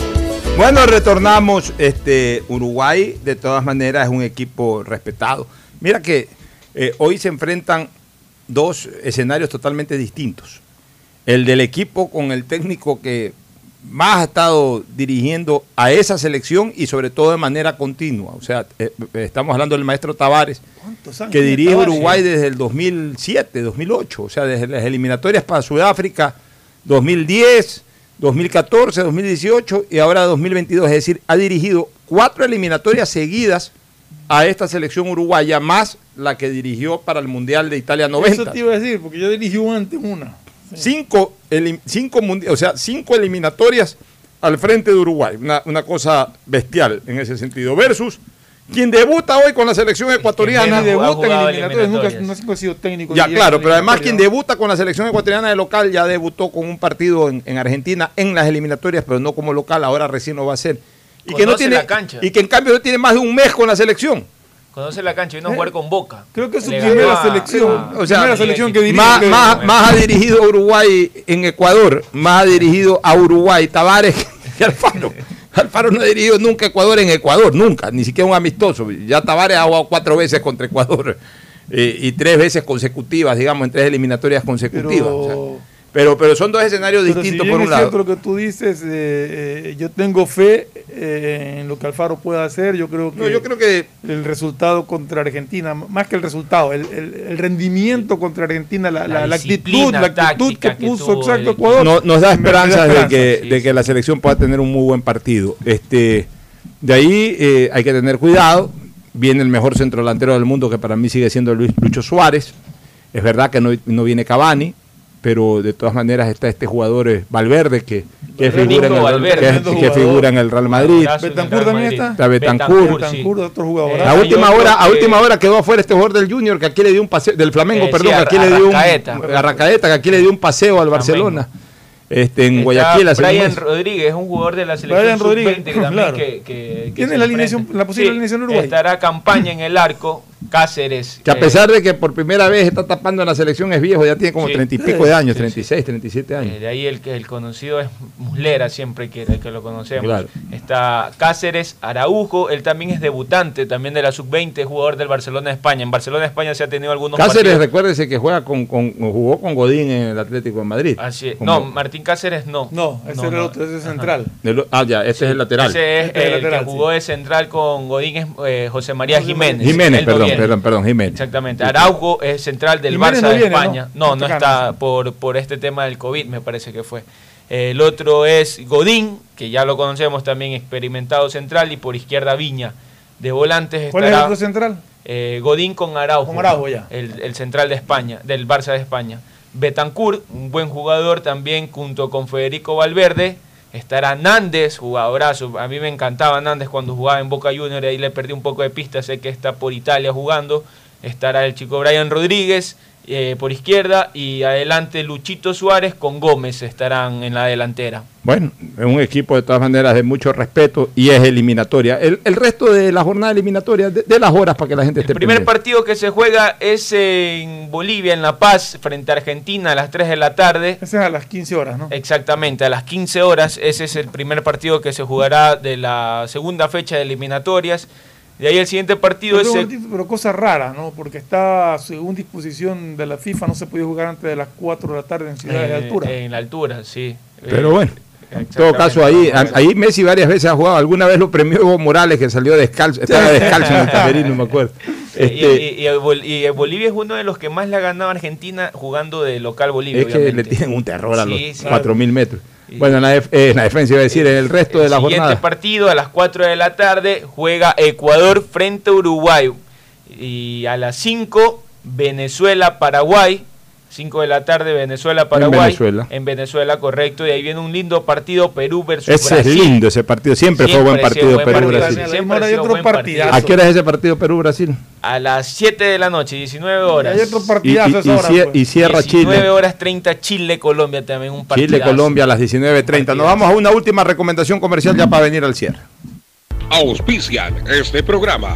Bueno, retornamos. Este, Uruguay, de todas maneras, es un equipo respetado. Mira que eh, hoy se enfrentan dos escenarios totalmente distintos. El del equipo con el técnico que más ha estado dirigiendo a esa selección y sobre todo de manera continua. O sea, eh, estamos hablando del maestro Tavares, que dirige Tavares? Uruguay desde el 2007, 2008, o sea, desde las eliminatorias para Sudáfrica 2010, 2014, 2018 y ahora 2022. Es decir, ha dirigido cuatro eliminatorias seguidas a esta selección uruguaya, más la que dirigió para el Mundial de Italia 90. Eso te iba a decir, porque yo dirigí antes una. Cinco, o sea, cinco eliminatorias al frente de Uruguay. Una, una cosa bestial en ese sentido. Versus quien debuta hoy con la selección ecuatoriana. Quien debuta en eliminatorias, nunca, ha sido técnico. Ya, claro, pero además quien debuta con la selección ecuatoriana de local ya debutó con un partido en, en Argentina en las eliminatorias, pero no como local, ahora recién lo va a hacer. Y que no Conoce tiene la cancha. y que en cambio no tiene más de un mes con la selección. Conoce la cancha y vino a jugar con Boca. Creo que es su primera a- selección. a- O sea, primera selección que dirige. más, que- más, más ha dirigido a Uruguay en Ecuador, más ha dirigido a Uruguay Tavares que Alfaro. Alfaro no ha dirigido nunca Ecuador en Ecuador, nunca, ni siquiera un amistoso. Ya Tavares ha jugado cuatro veces contra Ecuador eh, y tres veces consecutivas, digamos, en tres eliminatorias consecutivas. Pero, pero son dos escenarios Pero si distintos bien por un es cierto lado. lo que tú dices, eh, eh, yo tengo fe eh, en lo que Alfaro pueda hacer. Yo creo que, No, yo creo que el resultado contra Argentina, más que el resultado, el, el- el rendimiento contra Argentina, la, la- la actitud, la actitud que puso exacto el- Ecuador. No- nos da esperanzas de que, esperanza. de que la selección pueda tener un muy buen partido. Este, de ahí eh, hay que tener cuidado. Viene el mejor centro delantero del mundo, que para mí sigue siendo Luis Lucho Suárez. Es verdad que no, no viene Cavani, pero de todas maneras está este jugador eh, Valverde, que, que figura, en el, Valverde, que- que figura en el Real Madrid. Real también está. Está. Bentancur, sí. Otro jugador. Eh, La hay última hora, a que- última hora quedó afuera este jugador del Junior que aquí le dio un paseo, del Flamengo, Eh, perdón, sí, que a- aquí le dio un Arrascaeta. Arrascaeta, que aquí le dio un paseo al Barcelona. Este, en Está Guayaquil hace Brian mes. Rodríguez, un jugador de la selección Brian Rodríguez, sub-20 que también claro. que, que- que ¿Tiene la alineación- la posible alineación de Uruguay? Estará campaña en el arco, Cáceres. Que a eh, pesar de que por primera vez está tapando en la selección es viejo, ya tiene como Sí. treinta y pico de Sí, años, sí, 36, 37 eh, años. de ahí el que el conocido es Muslera, siempre que, el que lo conocemos. Claro. Está Cáceres, Araujo, él también es debutante, también de la sub-20, jugador del Barcelona de España. En Barcelona de España se ha tenido algunos Cáceres, partidos. recuérdese que juega con, con- jugó con Godín en el Atlético de Madrid. Así es. Como- No, Martín Cáceres no. No, ese era el otro, ese es central. lo- ah, ya, este es el lateral. Ese es Este es el el lateral, que jugó de central con Godín, es eh, José María Jiménez. Jiménez, no perdón, perdón, perdón, Jiménez. Exactamente. Araujo es central del Jiménez Barça no de España. ¿no? No, no, Está por, por este tema del COVID, me parece que fue. El otro es Godín, que ya lo conocemos también, experimentado central, y por izquierda Viña. De volantes ¿Cuál es el estará otro central? eh, Godín con Araujo. Con Araujo, ya. El, el central de España, del Barça de España. Betancourt, un buen jugador también, junto con Federico Valverde. Estará Nández, jugadorazo. A mí me encantaba Nández cuando jugaba en Boca Juniors, ahí le perdí un poco de pista, sé que está por Italia jugando. Estará el chico Brian Rodríguez eh, por izquierda y adelante Luchito Suárez con Gómez estarán en la delantera. Bueno, es un equipo de todas maneras de mucho respeto y es eliminatoria. El, el resto de la jornada eliminatoria, de, de las horas para que la gente esté El primer pendiente. partido que se juega es en Bolivia, en La Paz, frente a Argentina a las 3 de la tarde. Ese es a las 15 horas, ¿no? Exactamente, a las 15 horas. Ese es el primer partido que se jugará de la segunda fecha de eliminatorias. De ahí el siguiente partido Pero, es el- pero, pero cosa rara, ¿no? Porque está, según disposición de la FIFA, no se puede jugar antes de las 4 de la tarde en ciudades de eh, altura. En la altura, sí. Pero Eh, bueno, en todo caso ahí, ahí Messi varias veces ha jugado. Alguna vez lo premió Evo Morales que salió descalzo, estaba descalzo en el camerino, no me acuerdo. Eh, Este, y, y- y y Bolivia es uno de los que más le ha ganado a Argentina jugando de local Bolivia. es que le tienen un terror a los Sí, sí. 4.000 metros. Bueno, en la, def- eh, en la defensa iba a decir, en el resto de la Siguiente jornada. partido a las 4 de la tarde juega Ecuador frente a Uruguay. Y a las 5 Venezuela-Paraguay. 5 de la tarde Venezuela-Paraguay. Venezuela. En Venezuela, correcto. Y ahí viene un lindo partido Perú versus Ese es Brasil. lindo ese partido, siempre, fue buen Siempre partido buen partido. Perú-Brasil. Partido. partidazo. ¿A qué hora es ese partido Perú-Brasil? A las 7 de la noche, 19 horas. Hay otro Y, partidazo y- esa y hora, pues. y cierra 19 Chile. horas 30 Chile-Colombia también un partido. Chile-Colombia a las 19.30. Nos vamos a una última recomendación comercial ya para venir al cierre. Auspician este programa.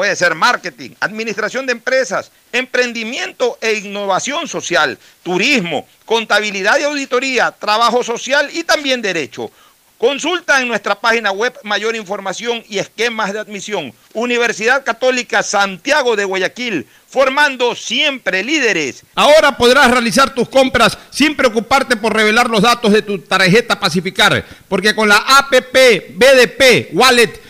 Puede ser marketing, administración de empresas, emprendimiento e innovación social, turismo, contabilidad y auditoría, trabajo social y también derecho. Consulta en nuestra página web mayor información y esquemas de admisión. Universidad Católica Santiago de Guayaquil, formando siempre líderes. Ahora podrás realizar tus compras sin preocuparte por revelar los datos de tu tarjeta Pacificar, porque con la APP BDP Wallet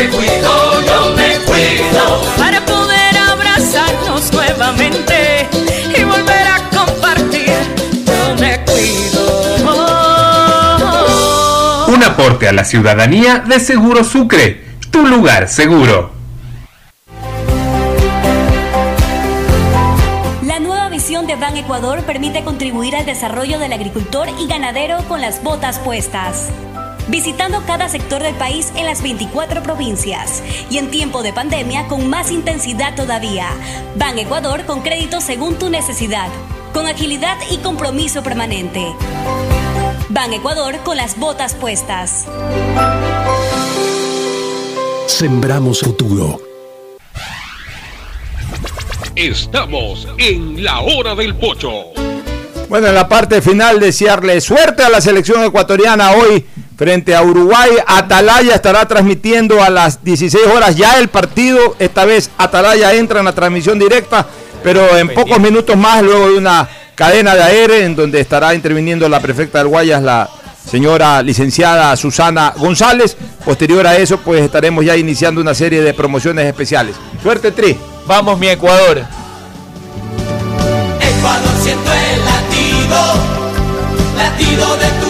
Me cuido, yo me cuido para poder abrazarnos nuevamente y volver a compartir. Yo me cuido. Un aporte a la ciudadanía de Seguro Sucre, tu lugar seguro. La nueva visión de Ban Ecuador permite contribuir al desarrollo del agricultor y ganadero con las botas puestas. Visitando cada sector del país en las 24 provincias y en tiempo de pandemia con más intensidad todavía. Ban Ecuador con crédito según tu necesidad, con agilidad y compromiso permanente. Ban Ecuador con las botas puestas. Sembramos futuro. Estamos en la hora del pocho. Bueno, en la parte final desearle suerte a la selección ecuatoriana hoy frente a Uruguay. Atalaya estará transmitiendo a las 16 horas ya el partido. Esta vez Atalaya entra en la transmisión directa, pero en pocos minutos más, luego de una cadena de aire en donde estará interviniendo la prefecta del Guayas, la señora licenciada Susana González. Posterior a eso, pues estaremos ya iniciando una serie de promociones especiales. Suerte, Tri. Vamos, mi Ecuador. Ecuador siento el latido, latido de tu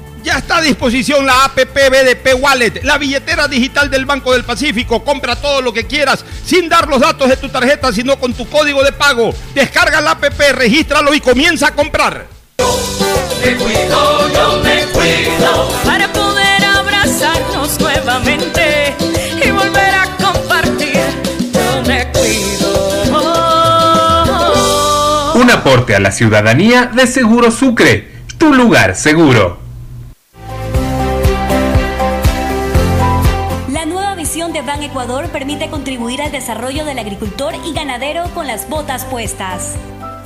Ya está a disposición la APP BDP Wallet, la billetera digital del Banco del Pacífico. Compra todo lo que quieras sin dar los datos de tu tarjeta, sino con tu código de pago. Descarga la APP, regístralo y comienza a comprar. Me cuido, yo me cuido para poder abrazarnos nuevamente y volver a compartir. Yo me cuido. Un aporte a la ciudadanía de Seguro Sucre, tu lugar seguro. De Ban Ecuador permite contribuir al desarrollo del agricultor y ganadero con las botas puestas.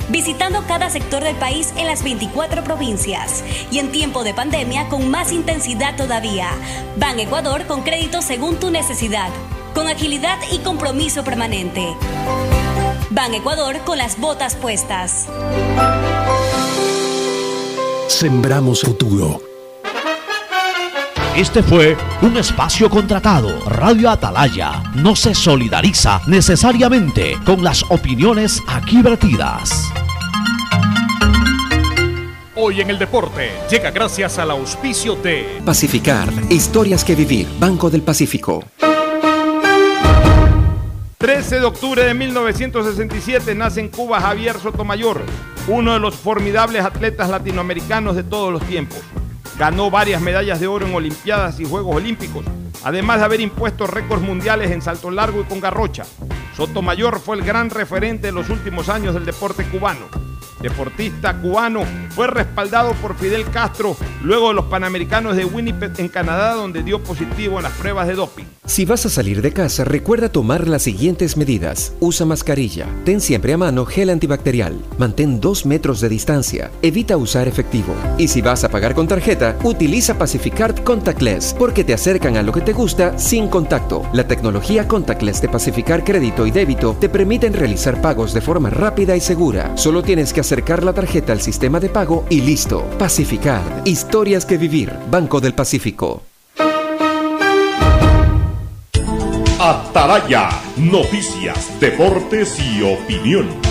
Visitando cada sector del país en las 24 provincias y en tiempo de pandemia con más intensidad todavía. Ban Ecuador con crédito según tu necesidad, con agilidad y compromiso permanente. Ban Ecuador con las botas puestas. Sembramos futuro. Este fue un espacio contratado. Radio Atalaya no se solidariza necesariamente con las opiniones aquí vertidas. Hoy en el deporte llega gracias al auspicio de Pacificar, historias que vivir, Banco del Pacífico. 13 de octubre de 1967 nace en Cuba Javier Sotomayor, uno de los formidables atletas latinoamericanos de todos los tiempos. Ganó varias medallas de oro en Olimpiadas y Juegos Olímpicos, además de haber impuesto récords mundiales en salto largo y con garrocha. Sotomayor fue el gran referente de los últimos años del deporte cubano. Deportista cubano, fue respaldado por Fidel Castro luego de los Panamericanos de Winnipeg en Canadá, donde dio positivo en las pruebas de doping. Si vas a salir de casa, recuerda tomar las siguientes medidas. Usa mascarilla. Ten siempre a mano gel antibacterial. Mantén dos metros de distancia. Evita usar efectivo. Y si vas a pagar con tarjeta, utiliza Pacificard Contactless, porque te acercan a lo que te gusta sin contacto. La tecnología Contactless de Pacificar Crédito y Débito te permiten realizar pagos de forma rápida y segura. Solo tienes que acercar la tarjeta al sistema de pago y listo. Pacificard. Historias que vivir. Banco del Pacífico. Ataraya, noticias, deportes y opinión.